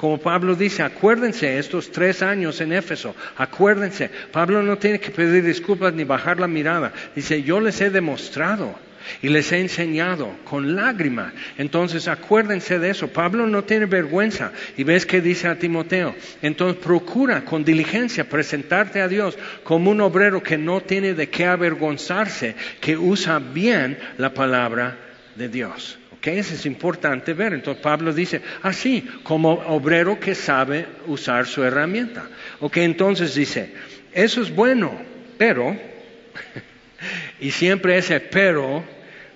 Speaker 1: Como Pablo dice, acuérdense estos tres años en Éfeso, acuérdense. Pablo no tiene que pedir disculpas ni bajar la mirada. Dice, yo les he demostrado y les he enseñado con lágrimas. Entonces acuérdense de eso. Pablo no tiene vergüenza. Y ves que dice a Timoteo. Entonces procura con diligencia presentarte a Dios como un obrero que no tiene de qué avergonzarse, que usa bien la palabra de Dios. ¿Okay? Eso es importante ver. Entonces Pablo dice, así, como obrero que sabe usar su herramienta. ¿Ok? Entonces dice, eso es bueno, pero, y siempre ese pero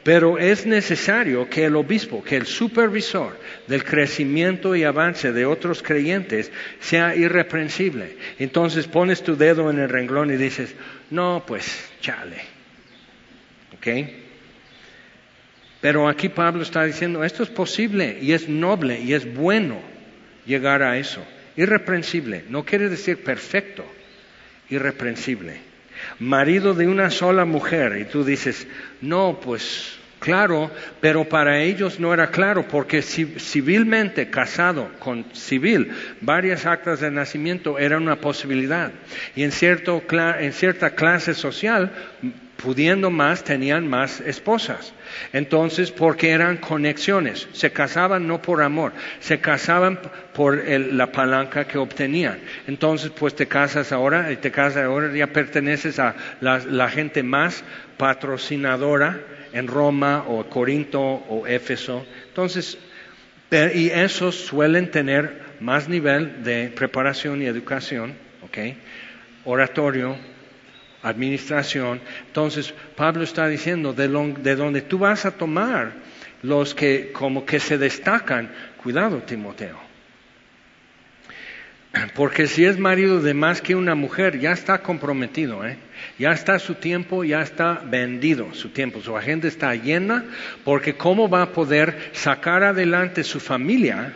Speaker 1: pero es necesario que el obispo, que el supervisor del crecimiento y avance de otros creyentes sea irreprensible. Entonces pones tu dedo en el renglón y dices, no, pues chale. ¿Ok? Pero aquí Pablo está diciendo, esto es posible y es noble y es bueno llegar a eso. Irreprensible, no quiere decir perfecto, irreprensible marido de una sola mujer. Y tú dices, no, pues claro, pero para ellos no era claro, porque civilmente casado con civil, varias actas de nacimiento era una posibilidad. Y en, cierto, en cierta clase social, pudiendo más, tenían más esposas. Entonces, porque eran conexiones, se casaban no por amor, se casaban por la palanca que obtenían. Entonces, pues te casas ahora y te casas ahora, ya perteneces a la, gente más patrocinadora en Roma o Corinto o Éfeso. Entonces, y esos suelen tener más nivel de preparación y educación, ¿ok? Oratorio, administración. Entonces, Pablo está diciendo, de, de donde tú vas a tomar los que como que se destacan, cuidado Timoteo. Porque si es marido de más que una mujer, ya está comprometido, ¿eh? ya está su tiempo, ya está vendido su tiempo, su agenda está llena, porque ¿cómo va a poder sacar adelante su familia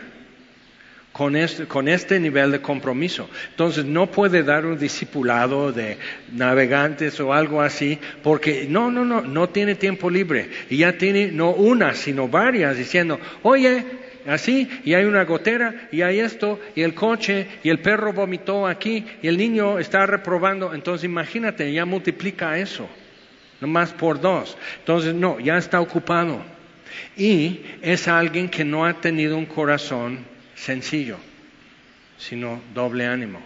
Speaker 1: con este, con este nivel de compromiso? Entonces no puede dar un discipulado de navegantes o algo así, porque no, no, no, no tiene tiempo libre. Y ya tiene no una, sino varias, diciendo, oye, así, y hay una gotera, y hay esto, y el coche, y el perro vomitó aquí, y el niño está reprobando. Entonces imagínate, ya multiplica eso, nomás por dos. Entonces, no, ya está ocupado. Y es alguien que no ha tenido un corazón sencillo, sino doble ánimo.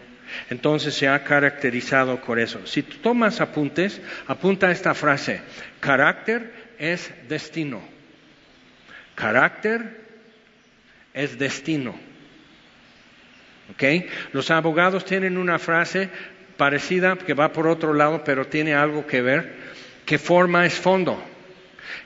Speaker 1: Entonces se ha caracterizado por eso. Si tú tomas apuntes, apunta esta frase. Carácter es destino. Carácter es destino. ¿Ok? Los abogados tienen una frase parecida que va por otro lado, pero tiene algo que ver, que forma es fondo.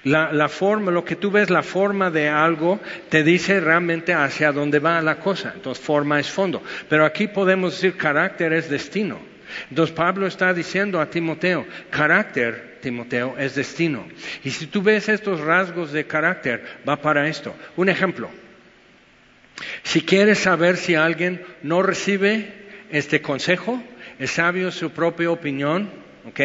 Speaker 1: La, forma, lo que tú ves, la forma de algo, te dice realmente hacia dónde va la cosa. Entonces, forma es fondo. Pero aquí podemos decir carácter es destino. Entonces, Pablo está diciendo a Timoteo, carácter, Timoteo, es destino. Y si tú ves estos rasgos de carácter, va para esto. Un ejemplo. Si quieres saber si alguien no recibe este consejo, es sabio su propia opinión, ¿ok?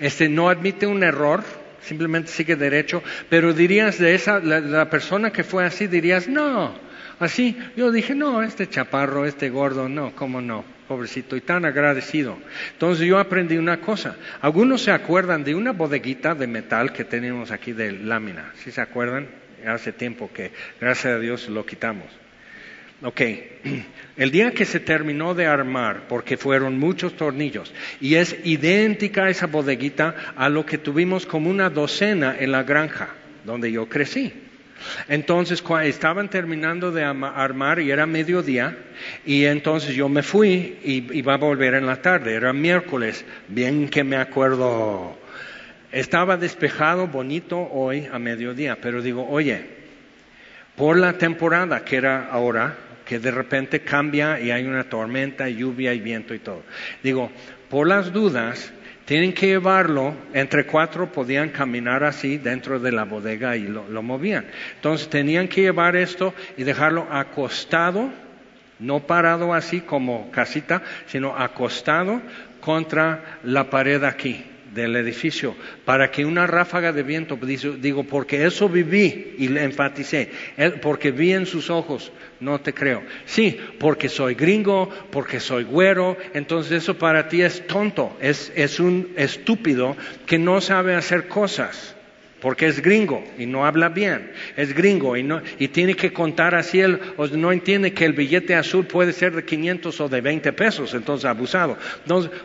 Speaker 1: Este no admite un error, simplemente sigue derecho, pero dirías de esa, la, persona que fue así, dirías, no, así, yo dije, no, este chaparro, este gordo, no, cómo no, pobrecito, y tan agradecido. Entonces yo aprendí una cosa, algunos se acuerdan de una bodeguita de metal que tenemos aquí de lámina, ¿sí se acuerdan? Hace tiempo que, gracias a Dios, lo quitamos. Ok, el día que se terminó de armar, porque fueron muchos tornillos, y es idéntica esa bodeguita a lo que tuvimos como una docena en la granja, donde yo crecí. Entonces, estaban terminando de armar y era mediodía, y entonces yo me fui y iba a volver en la tarde, era miércoles, bien que me acuerdo. Estaba despejado, bonito hoy a mediodía, pero digo, oye, por la temporada que era ahora, que de repente cambia y hay una tormenta, lluvia y viento y todo. Digo, por las dudas, tienen que llevarlo, entre cuatro podían caminar así dentro de la bodega y lo, lo movían. Entonces tenían que llevar esto y dejarlo acostado, no parado así como casita, sino acostado contra la pared aquí del edificio para que una ráfaga de viento, digo, porque eso viví y le enfaticé, porque vi en sus ojos, no te creo. Sí, porque soy gringo, porque soy güero, entonces eso para ti es tonto, es, es un estúpido que no sabe hacer cosas porque es gringo y no habla bien, es gringo y, no, y tiene que contar así, él no entiende que el billete azul puede ser de 500 o de 20 pesos, entonces abusado.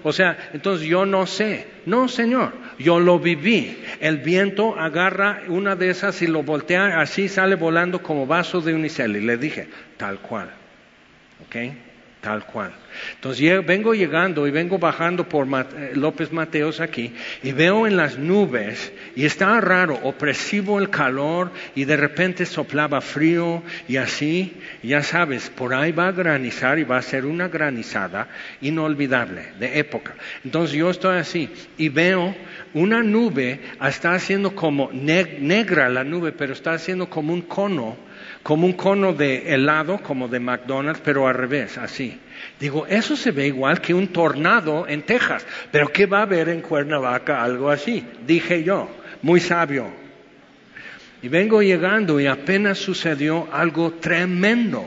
Speaker 1: O sea, entonces yo no sé, no señor, yo lo viví. El viento agarra una de esas y lo voltea, así sale volando como vaso de unicel y le dije, tal cual, ¿ok? Tal cual. Entonces vengo llegando y vengo bajando por eh, López Mateos aquí y veo en las nubes y está raro, opresivo el calor y de repente soplaba frío y así, ya sabes, por ahí va a granizar y va a ser una granizada inolvidable de época. Entonces yo estoy así y veo una nube, está haciendo como negra la nube, pero está haciendo como un cono como un cono de helado, como de McDonald's, pero al revés, así. Digo, eso se ve igual que un tornado en Texas, pero ¿qué va a haber en Cuernavaca algo así? Dije yo, muy sabio. Y vengo llegando y apenas sucedió algo tremendo.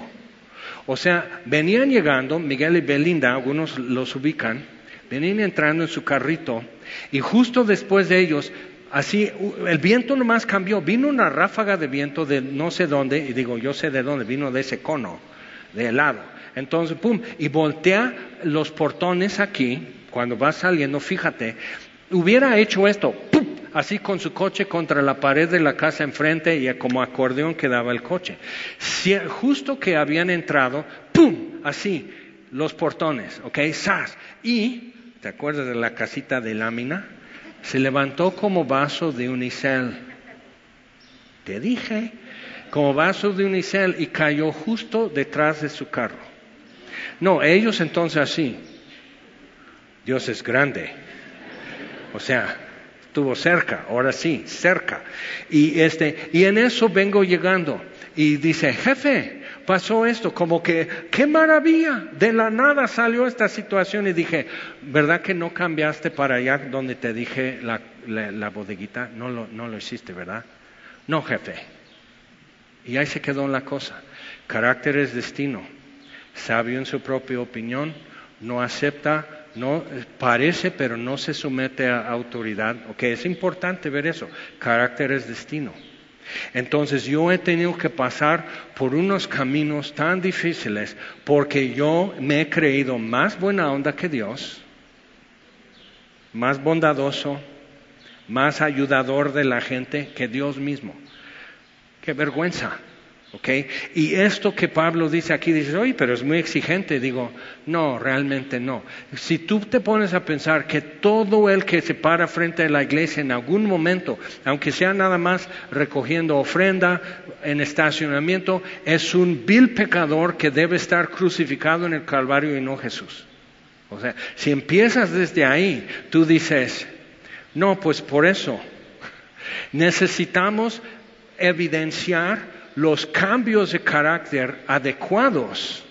Speaker 1: O sea, venían llegando, Miguel y Belinda, algunos los ubican, venían entrando en su carrito y justo después de ellos así, el viento nomás cambió, vino una ráfaga de viento de no sé dónde, y digo, yo sé de dónde, vino de ese cono, de helado. Entonces, pum, y voltea los portones aquí, cuando va saliendo, fíjate, hubiera hecho esto, pum, así con su coche contra la pared de la casa enfrente y como acordeón quedaba el coche. justo que habían entrado, pum, así, los portones, ¿ok? ¡Sas! Y ¿te acuerdas de la casita de lámina? Se levantó como vaso de unicel. Te dije, como vaso de unicel y cayó justo detrás de su carro. No, ellos entonces así. Dios es grande. O sea, estuvo cerca, ahora sí, cerca. Y este, y en eso vengo llegando y dice, "Jefe, pasó esto, como que, qué maravilla, de la nada salió esta situación y dije, ¿verdad que no cambiaste para allá donde te dije la, la, bodeguita? No lo, no lo hiciste, ¿verdad? No, jefe. Y ahí se quedó la cosa. Carácter es destino. Sabio en su propia opinión, no acepta, no parece, pero no se somete a autoridad. Ok, es importante ver eso. Carácter es destino. Entonces yo he tenido que pasar por unos caminos tan difíciles porque yo me he creído más buena onda que Dios, más bondadoso, más ayudador de la gente que Dios mismo. Qué vergüenza. Y esto que Pablo dice aquí, dices, oye, pero es muy exigente. Digo, no, realmente no. Si tú te pones a pensar que todo el que se para frente a la iglesia en algún momento, aunque sea nada más recogiendo ofrenda en estacionamiento, es un vil pecador que debe estar crucificado en el Calvario y no Jesús. O sea, si empiezas desde ahí, tú dices, no, pues por eso necesitamos evidenciar los cambios de carácter adecuados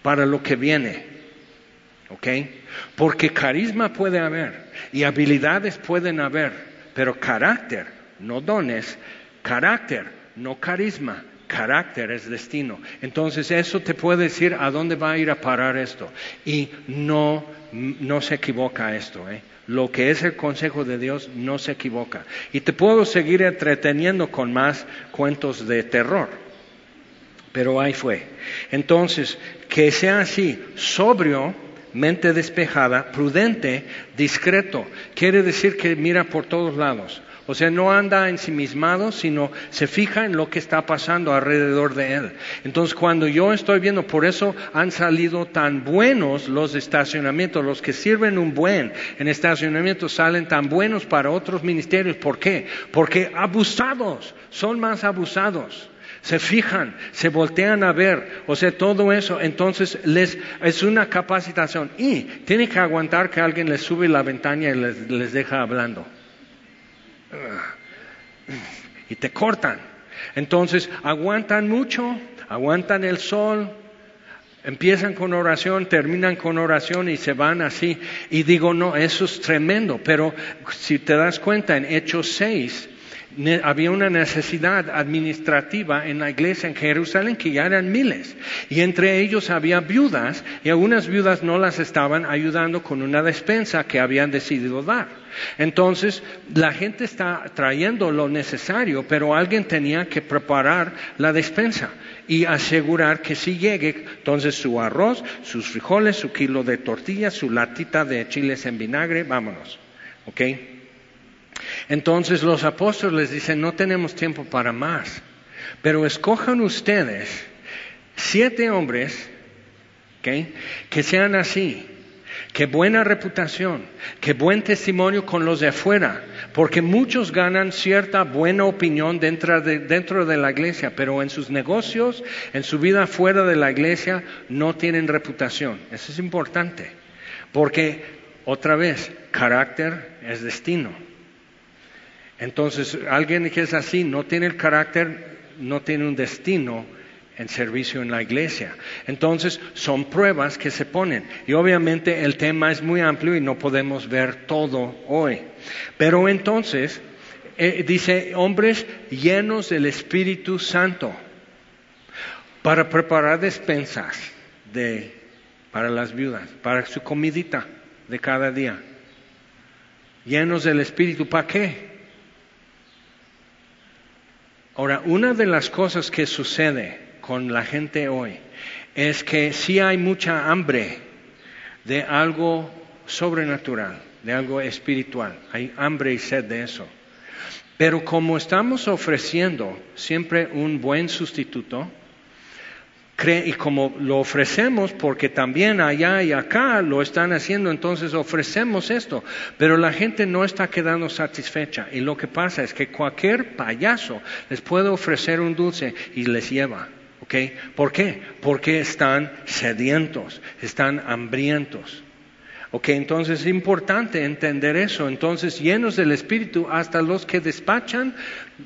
Speaker 1: para lo que viene. ¿Ok? Porque carisma puede haber y habilidades pueden haber, pero carácter, no dones, carácter, no carisma, carácter es destino. Entonces eso te puede decir a dónde va a ir a parar esto. Y no, no se equivoca esto. ¿eh? Lo que es el consejo de Dios no se equivoca. Y te puedo seguir entreteniendo con más cuentos de terror. Pero ahí fue. Entonces, que sea así, sobrio, mente despejada, prudente, discreto. Quiere decir que mira por todos lados. O sea, no anda ensimismado, sino se fija en lo que está pasando alrededor de él. Entonces, cuando yo estoy viendo, por eso han salido tan buenos los estacionamientos, los que sirven un buen en estacionamiento salen tan buenos para otros ministerios. ¿Por qué? Porque abusados, son más abusados se fijan, se voltean a ver, o sea, todo eso, entonces les es una capacitación y tiene que aguantar que alguien les sube la ventana y les deja hablando y te cortan. Entonces aguantan mucho, aguantan el sol, empiezan con oración, terminan con oración y se van así. Y digo, no, eso es tremendo, pero si te das cuenta, en Hechos 6, había una necesidad administrativa en la iglesia en Jerusalén que ya eran miles. Y entre ellos había viudas y algunas viudas no las estaban ayudando con una despensa que habían decidido dar. Entonces, la gente está trayendo lo necesario, pero alguien tenía que preparar la despensa y asegurar que si llegue, entonces su arroz, sus frijoles, su kilo de tortillas, su latita de chiles en vinagre, vámonos. ¿Ok? Entonces los apóstoles les dicen, no tenemos tiempo para más, pero escojan ustedes siete hombres que sean así, que buena reputación, que buen testimonio con los de afuera, porque muchos ganan cierta buena opinión dentro de, dentro de la iglesia, pero en sus negocios, en su vida fuera de la iglesia, no tienen reputación. Eso es importante, porque otra vez, carácter es destino. Entonces, alguien que es así no tiene el carácter, no tiene un destino en servicio en la iglesia. Entonces, son pruebas que se ponen. Y obviamente el tema es muy amplio y no podemos ver todo hoy. Pero entonces, eh, dice, hombres llenos del Espíritu Santo para preparar despensas de, para las viudas, para su comidita de cada día. Llenos del Espíritu, ¿para qué? Ahora, una de las cosas que sucede con la gente hoy es que sí hay mucha hambre de algo sobrenatural, de algo espiritual. Hay hambre y sed de eso. Pero como estamos ofreciendo siempre un buen sustituto, y como lo ofrecemos, porque también allá y acá lo están haciendo, entonces ofrecemos esto. Pero la gente no está quedando satisfecha. Y lo que pasa es que cualquier payaso les puede ofrecer un dulce y les lleva. ¿Ok? ¿Por qué? Porque están sedientos, están hambrientos. Ok, entonces es importante entender eso. Entonces, llenos del Espíritu, hasta los que despachan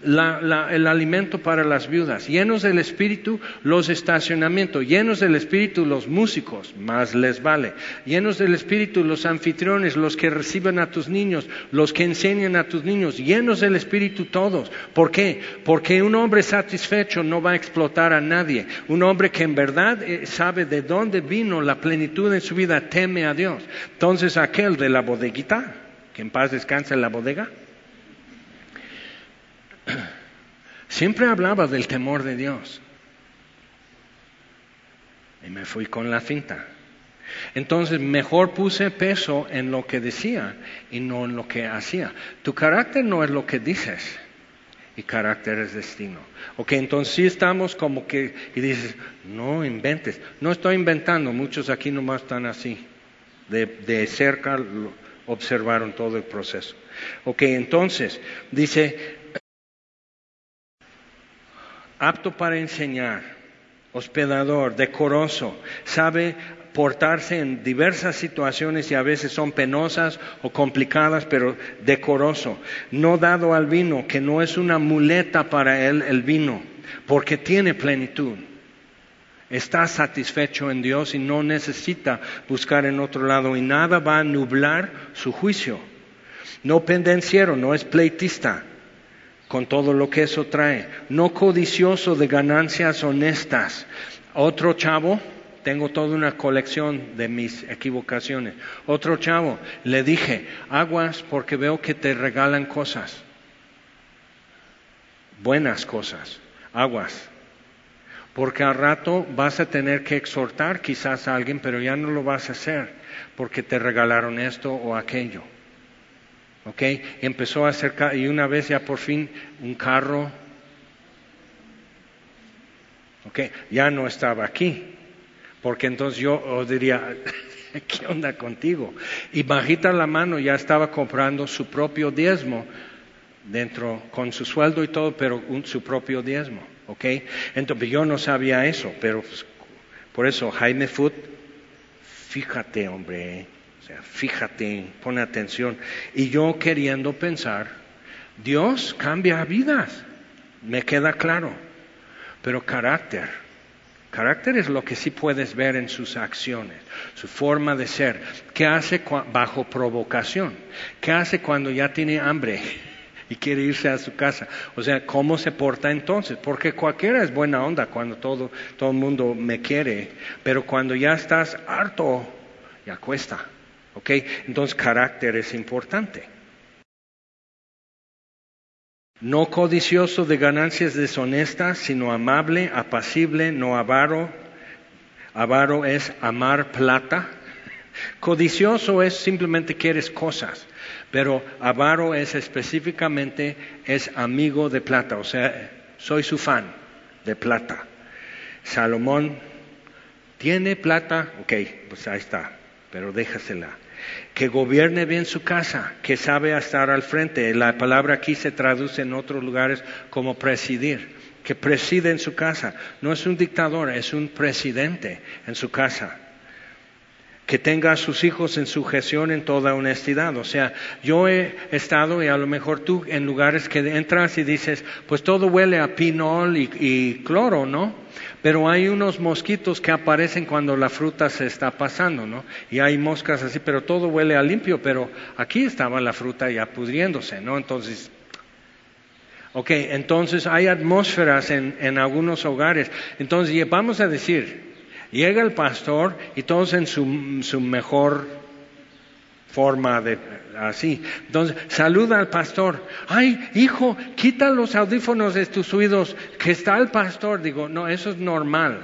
Speaker 1: el alimento para las viudas, llenos del Espíritu los estacionamientos, llenos del Espíritu los músicos, más les vale, llenos del Espíritu los anfitriones, los que reciben a tus niños, los que enseñan a tus niños, llenos del Espíritu todos. ¿Por qué? Porque un hombre satisfecho no va a explotar a nadie. Un hombre que en verdad eh, sabe de dónde vino la plenitud en su vida, teme a Dios. Entonces aquel de la bodeguita, que en paz descansa en la bodega, Siempre hablaba del temor de Dios. Y me fui con la cinta. Entonces mejor puse peso en lo que decía y no en lo que hacía. Tu carácter no es lo que dices y carácter es destino. Ok, entonces sí estamos como que, y dices, no inventes. No estoy inventando, muchos aquí nomás están así. De, de cerca observaron todo el proceso. Ok, entonces dice, apto para enseñar, hospedador, decoroso, sabe portarse en diversas situaciones y a veces son penosas o complicadas, pero decoroso, no dado al vino, que no es una muleta para él el vino, porque tiene plenitud. Está satisfecho en Dios y no necesita buscar en otro lado y nada va a nublar su juicio. No pendenciero, no es pleitista, con todo lo que eso trae. No codicioso de ganancias honestas. Otro chavo, tengo toda una colección de mis equivocaciones. Otro chavo, le dije, aguas porque veo que te regalan cosas. Buenas cosas, aguas. Porque al rato vas a tener que exhortar quizás a alguien, pero ya no lo vas a hacer porque te regalaron esto o aquello. ¿Ok? Empezó a acercar y una vez ya por fin un carro, ¿ok? Ya no estaba aquí, porque entonces yo diría, ¿qué onda contigo? Y bajita la mano ya estaba comprando su propio diezmo dentro, con su sueldo y todo, pero su propio diezmo, ¿ok? Entonces yo no sabía eso, pero pues, por eso Jaime Foot, fíjate hombre, fíjate, pone atención. Y yo queriendo pensar, Dios cambia vidas, me queda claro, pero carácter, carácter es lo que sí puedes ver en sus acciones, su forma de ser, qué hace bajo provocación, qué hace cuando ya tiene hambre y quiere irse a su casa. O sea, ¿cómo se porta entonces? Porque cualquiera es buena onda cuando todo, todo el mundo me quiere, pero cuando ya estás harto, ya cuesta. ¿Ok? Entonces carácter es importante. No codicioso de ganancias deshonestas, sino amable, apacible, no avaro. Avaro es amar plata. Codicioso es simplemente quieres cosas, pero avaro es específicamente es amigo de plata, o sea, soy su fan de plata. Salomón tiene plata, ok, pues ahí está, pero déjasela que gobierne bien su casa, que sabe estar al frente. La palabra aquí se traduce en otros lugares como presidir, que preside en su casa. No es un dictador, es un presidente en su casa que tenga a sus hijos en sujeción en toda honestidad. O sea, yo he estado y a lo mejor tú en lugares que entras y dices, pues todo huele a pinol y, cloro, ¿no? Pero hay unos mosquitos que aparecen cuando la fruta se está pasando, ¿no? Y hay moscas así, pero todo huele a limpio, pero aquí estaba la fruta ya pudriéndose, ¿no? Entonces, ok, entonces hay atmósferas en, algunos hogares. Entonces, vamos a decir, Llega el pastor y todos en su mejor forma de así. Entonces, saluda al pastor. Ay, hijo, quita los audífonos de tus oídos, que está el pastor. Digo, no, eso es normal.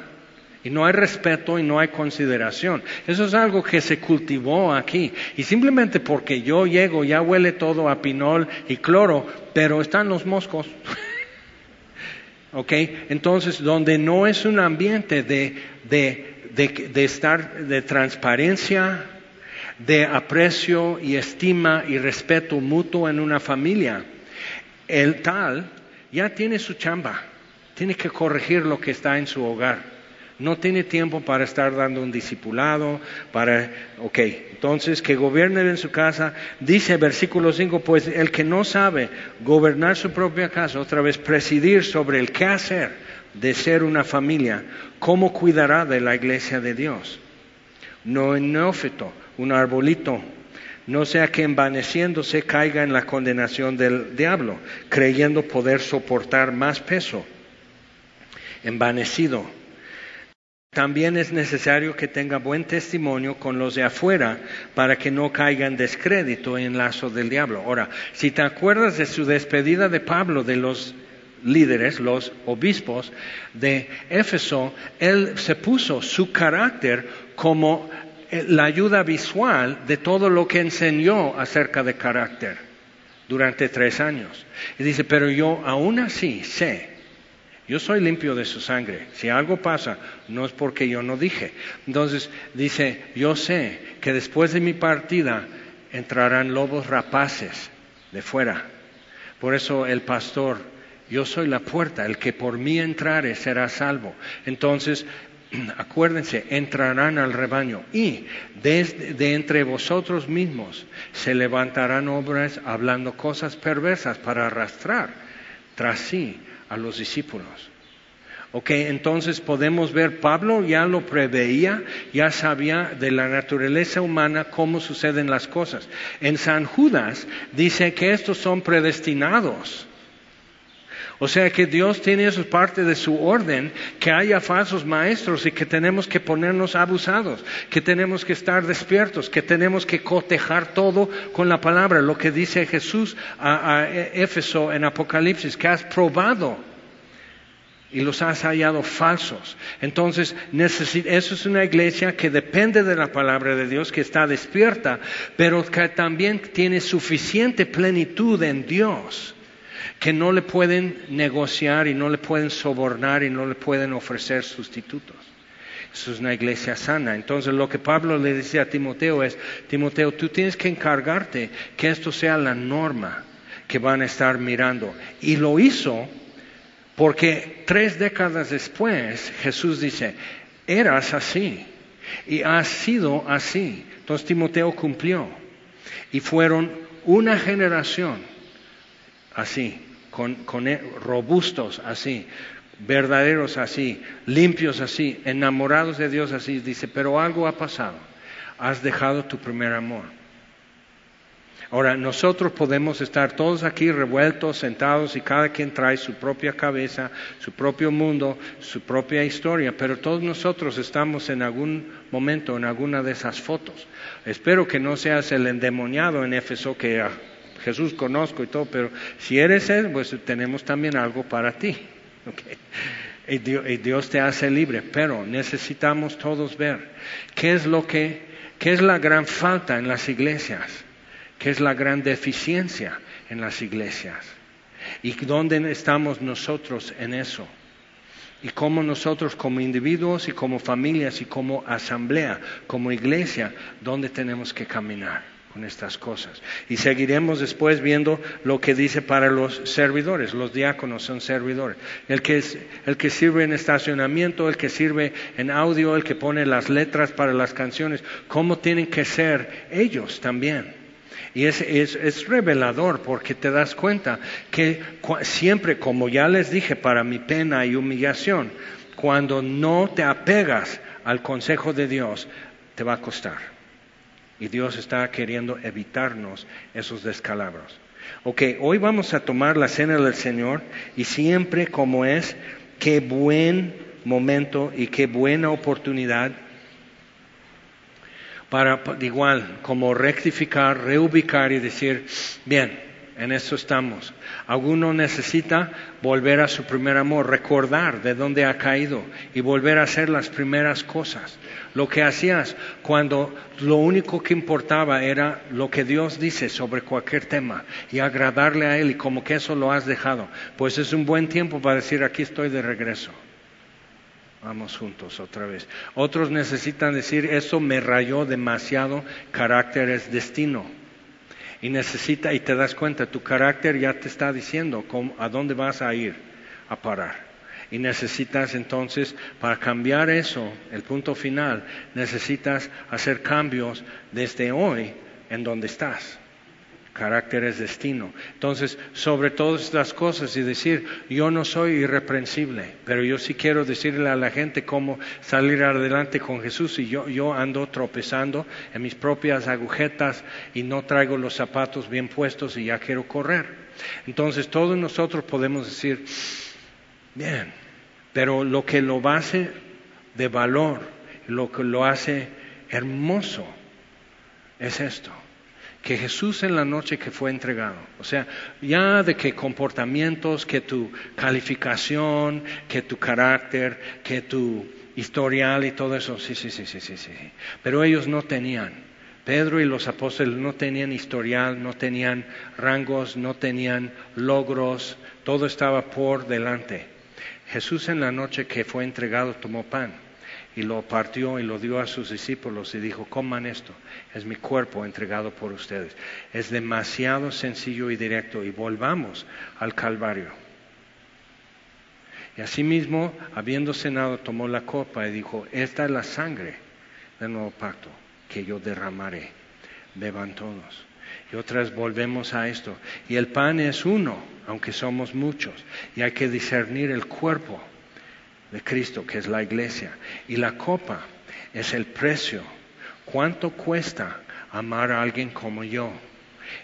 Speaker 1: Y no hay respeto y no hay consideración. Eso es algo que se cultivó aquí. Y simplemente porque yo llego, ya huele todo a pinol y cloro, pero están los moscos. ¿Ok? Entonces, donde no es un ambiente de, de, de, de estar de transparencia, de aprecio y estima y respeto mutuo en una familia, el tal ya tiene su chamba, tiene que corregir lo que está en su hogar. No tiene tiempo para estar dando un discipulado, para, ok, entonces que gobiernen en su casa. Dice versículo 5, pues el que no sabe gobernar su propia casa, otra vez presidir sobre el qué hacer de ser una familia, ¿cómo cuidará de la iglesia de Dios? No en neófito, un arbolito, no sea que envaneciéndose caiga en la condenación del diablo, creyendo poder soportar más peso. Envanecido. También es necesario que tenga buen testimonio con los de afuera para que no caiga en descrédito en lazo del diablo. Ahora, si te acuerdas de su despedida de Pablo de los líderes, los obispos de Éfeso, él se puso su carácter como la ayuda visual de todo lo que enseñó acerca de carácter durante tres años. Y dice, pero yo aún así sé yo soy limpio de su sangre. Si algo pasa, no es porque yo no dije. Entonces dice, yo sé que después de mi partida entrarán lobos rapaces de fuera. Por eso el pastor, yo soy la puerta, el que por mí entrare será salvo. Entonces, acuérdense, entrarán al rebaño y desde de entre vosotros mismos se levantarán obras hablando cosas perversas para arrastrar tras sí a los discípulos. Ok, entonces podemos ver, Pablo ya lo preveía, ya sabía de la naturaleza humana cómo suceden las cosas. En San Judas dice que estos son predestinados. O sea que Dios tiene eso parte de su orden, que haya falsos maestros y que tenemos que ponernos abusados, que tenemos que estar despiertos, que tenemos que cotejar todo con la palabra, lo que dice Jesús a, Éfeso en Apocalipsis, que has probado y los has hallado falsos. Entonces, eso es una iglesia que depende de la palabra de Dios, que está despierta, pero que también tiene suficiente plenitud en Dios que no le pueden negociar y no le pueden sobornar y no le pueden ofrecer sustitutos. Eso es una iglesia sana. Entonces lo que Pablo le decía a Timoteo es, Timoteo, tú tienes que encargarte que esto sea la norma que van a estar mirando. Y lo hizo porque tres décadas después Jesús dice, eras así y has sido así. Entonces Timoteo cumplió. Y fueron una generación así con, e, robustos así, verdaderos así, limpios así, enamorados de Dios así. Dice, pero algo ha pasado. Has dejado tu primer amor. Ahora, nosotros podemos estar todos aquí revueltos, sentados y cada quien trae su propia cabeza, su propio mundo, su propia historia, pero todos nosotros estamos en algún momento en alguna de esas fotos. Espero que no seas el endemoniado en Éfeso que Jesús conozco y todo, pero si eres Él, pues tenemos también algo para ti. Y, Dios, te hace libre, pero necesitamos todos ver qué es lo que, qué es la gran falta en las iglesias, qué es la gran deficiencia en las iglesias y dónde estamos nosotros en eso y cómo nosotros como individuos y como familias y como asamblea, como iglesia, dónde tenemos que caminar con estas cosas. Y seguiremos después viendo lo que dice para los servidores. Los diáconos son servidores. El que, es, el que sirve en estacionamiento, el que sirve en audio, el que pone las letras para las canciones, cómo tienen que ser ellos también. Y es, es, es, revelador porque te das cuenta que siempre, como ya les dije, para mi pena y humillación, cuando no te apegas al consejo de Dios, te va a costar. Y Dios está queriendo evitarnos esos descalabros. Ok, hoy vamos a tomar la cena del Señor y siempre como es, qué buen momento y qué buena oportunidad para igual como rectificar, reubicar y decir, bien, en eso estamos. Alguno necesita volver a su primer amor, recordar de dónde ha caído y volver a hacer las primeras cosas. Lo que hacías cuando lo único que importaba era lo que Dios dice sobre cualquier tema y agradarle a Él y como que eso lo has dejado. Pues es un buen tiempo para decir aquí estoy de regreso. Vamos juntos otra vez. Otros necesitan decir, eso me rayó demasiado, carácter es destino. Y necesita, y te das cuenta, tu carácter ya te está diciendo a dónde vas a ir a parar. Y necesitas entonces, para cambiar eso, el punto final, necesitas hacer cambios desde hoy en donde estás carácter es destino. Entonces, sobre todas estas cosas y decir, yo no soy irreprensible, pero yo sí quiero decirle a la gente cómo salir adelante con Jesús y yo, yo ando tropezando en mis propias agujetas y no traigo los zapatos bien puestos y ya quiero correr. Entonces, todos nosotros podemos decir, bien, pero lo que lo hace de valor, lo que lo hace hermoso, es esto que Jesús en la noche que fue entregado, o sea, ya de qué comportamientos, que tu calificación, que tu carácter, que tu historial y todo eso, sí, sí, sí, sí, sí, sí. Pero ellos no tenían. Pedro y los apóstoles no tenían historial, no tenían rangos, no tenían logros, todo estaba por delante. Jesús en la noche que fue entregado tomó pan y lo partió y lo dio a sus discípulos y dijo, coman esto, es mi cuerpo entregado por ustedes. Es demasiado sencillo y directo y volvamos al Calvario. Y asimismo, habiendo cenado, tomó la copa y dijo, esta es la sangre del nuevo pacto que yo derramaré. Beban todos. Otras volvemos a esto. Y el pan es uno, aunque somos muchos. Y hay que discernir el cuerpo de Cristo, que es la iglesia. Y la copa es el precio. ¿Cuánto cuesta amar a alguien como yo?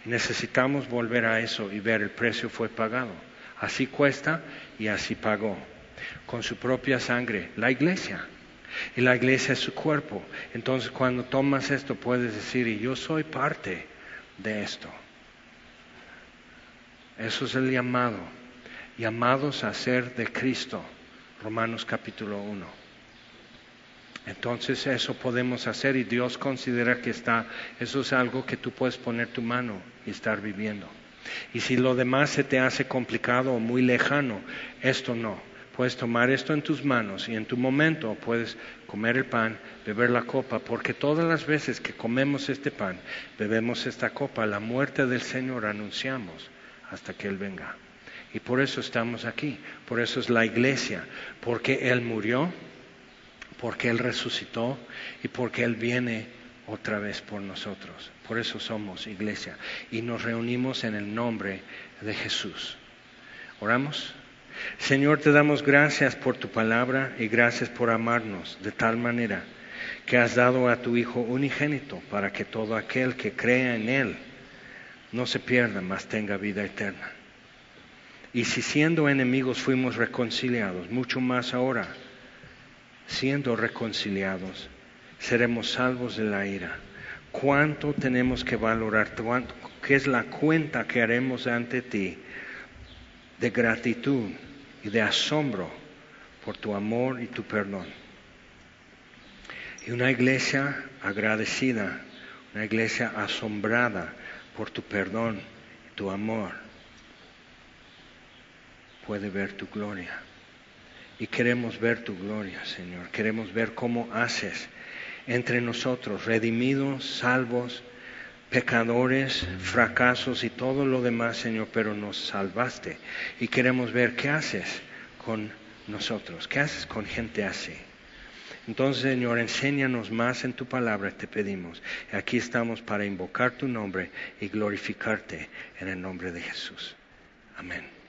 Speaker 1: necesitamos volver a eso y ver el precio fue pagado. Así cuesta y así pagó. Con su propia sangre, la iglesia. Y la iglesia es su cuerpo. Entonces cuando tomas esto puedes decir, yo soy parte de esto. Eso es el llamado. Llamados a ser de Cristo. Romanos capítulo 1. Entonces eso podemos hacer y Dios considera que está, eso es algo que tú puedes poner tu mano y estar viviendo. Y si lo demás se te hace complicado o muy lejano, esto no. Puedes tomar esto en tus manos y en tu momento puedes comer el pan, beber la copa, porque todas las veces que comemos este pan, bebemos esta copa, la muerte del Señor anunciamos hasta que Él venga. Y por eso estamos aquí, por eso es la iglesia, porque Él murió, porque Él resucitó y porque Él viene otra vez por nosotros. Por eso somos iglesia y nos reunimos en el nombre de Jesús. Oramos. Señor, te damos gracias por tu palabra y gracias por amarnos de tal manera que has dado a tu Hijo unigénito para que todo aquel que crea en Él no se pierda, mas tenga vida eterna. Y si siendo enemigos fuimos reconciliados, mucho más ahora, siendo reconciliados, seremos salvos de la ira. ¿Cuánto tenemos que valorar? ¿Qué es la cuenta que haremos ante ti de gratitud y de asombro por tu amor y tu perdón? Y una iglesia agradecida, una iglesia asombrada por tu perdón y tu amor puede ver tu gloria. Y queremos ver tu gloria, Señor. Queremos ver cómo haces entre nosotros, redimidos, salvos, pecadores, fracasos y todo lo demás, Señor, pero nos salvaste. Y queremos ver qué haces con nosotros, qué haces con gente así. Entonces, Señor, enséñanos más en tu palabra, te pedimos. Aquí estamos para invocar tu nombre y glorificarte en el nombre de Jesús. Amén.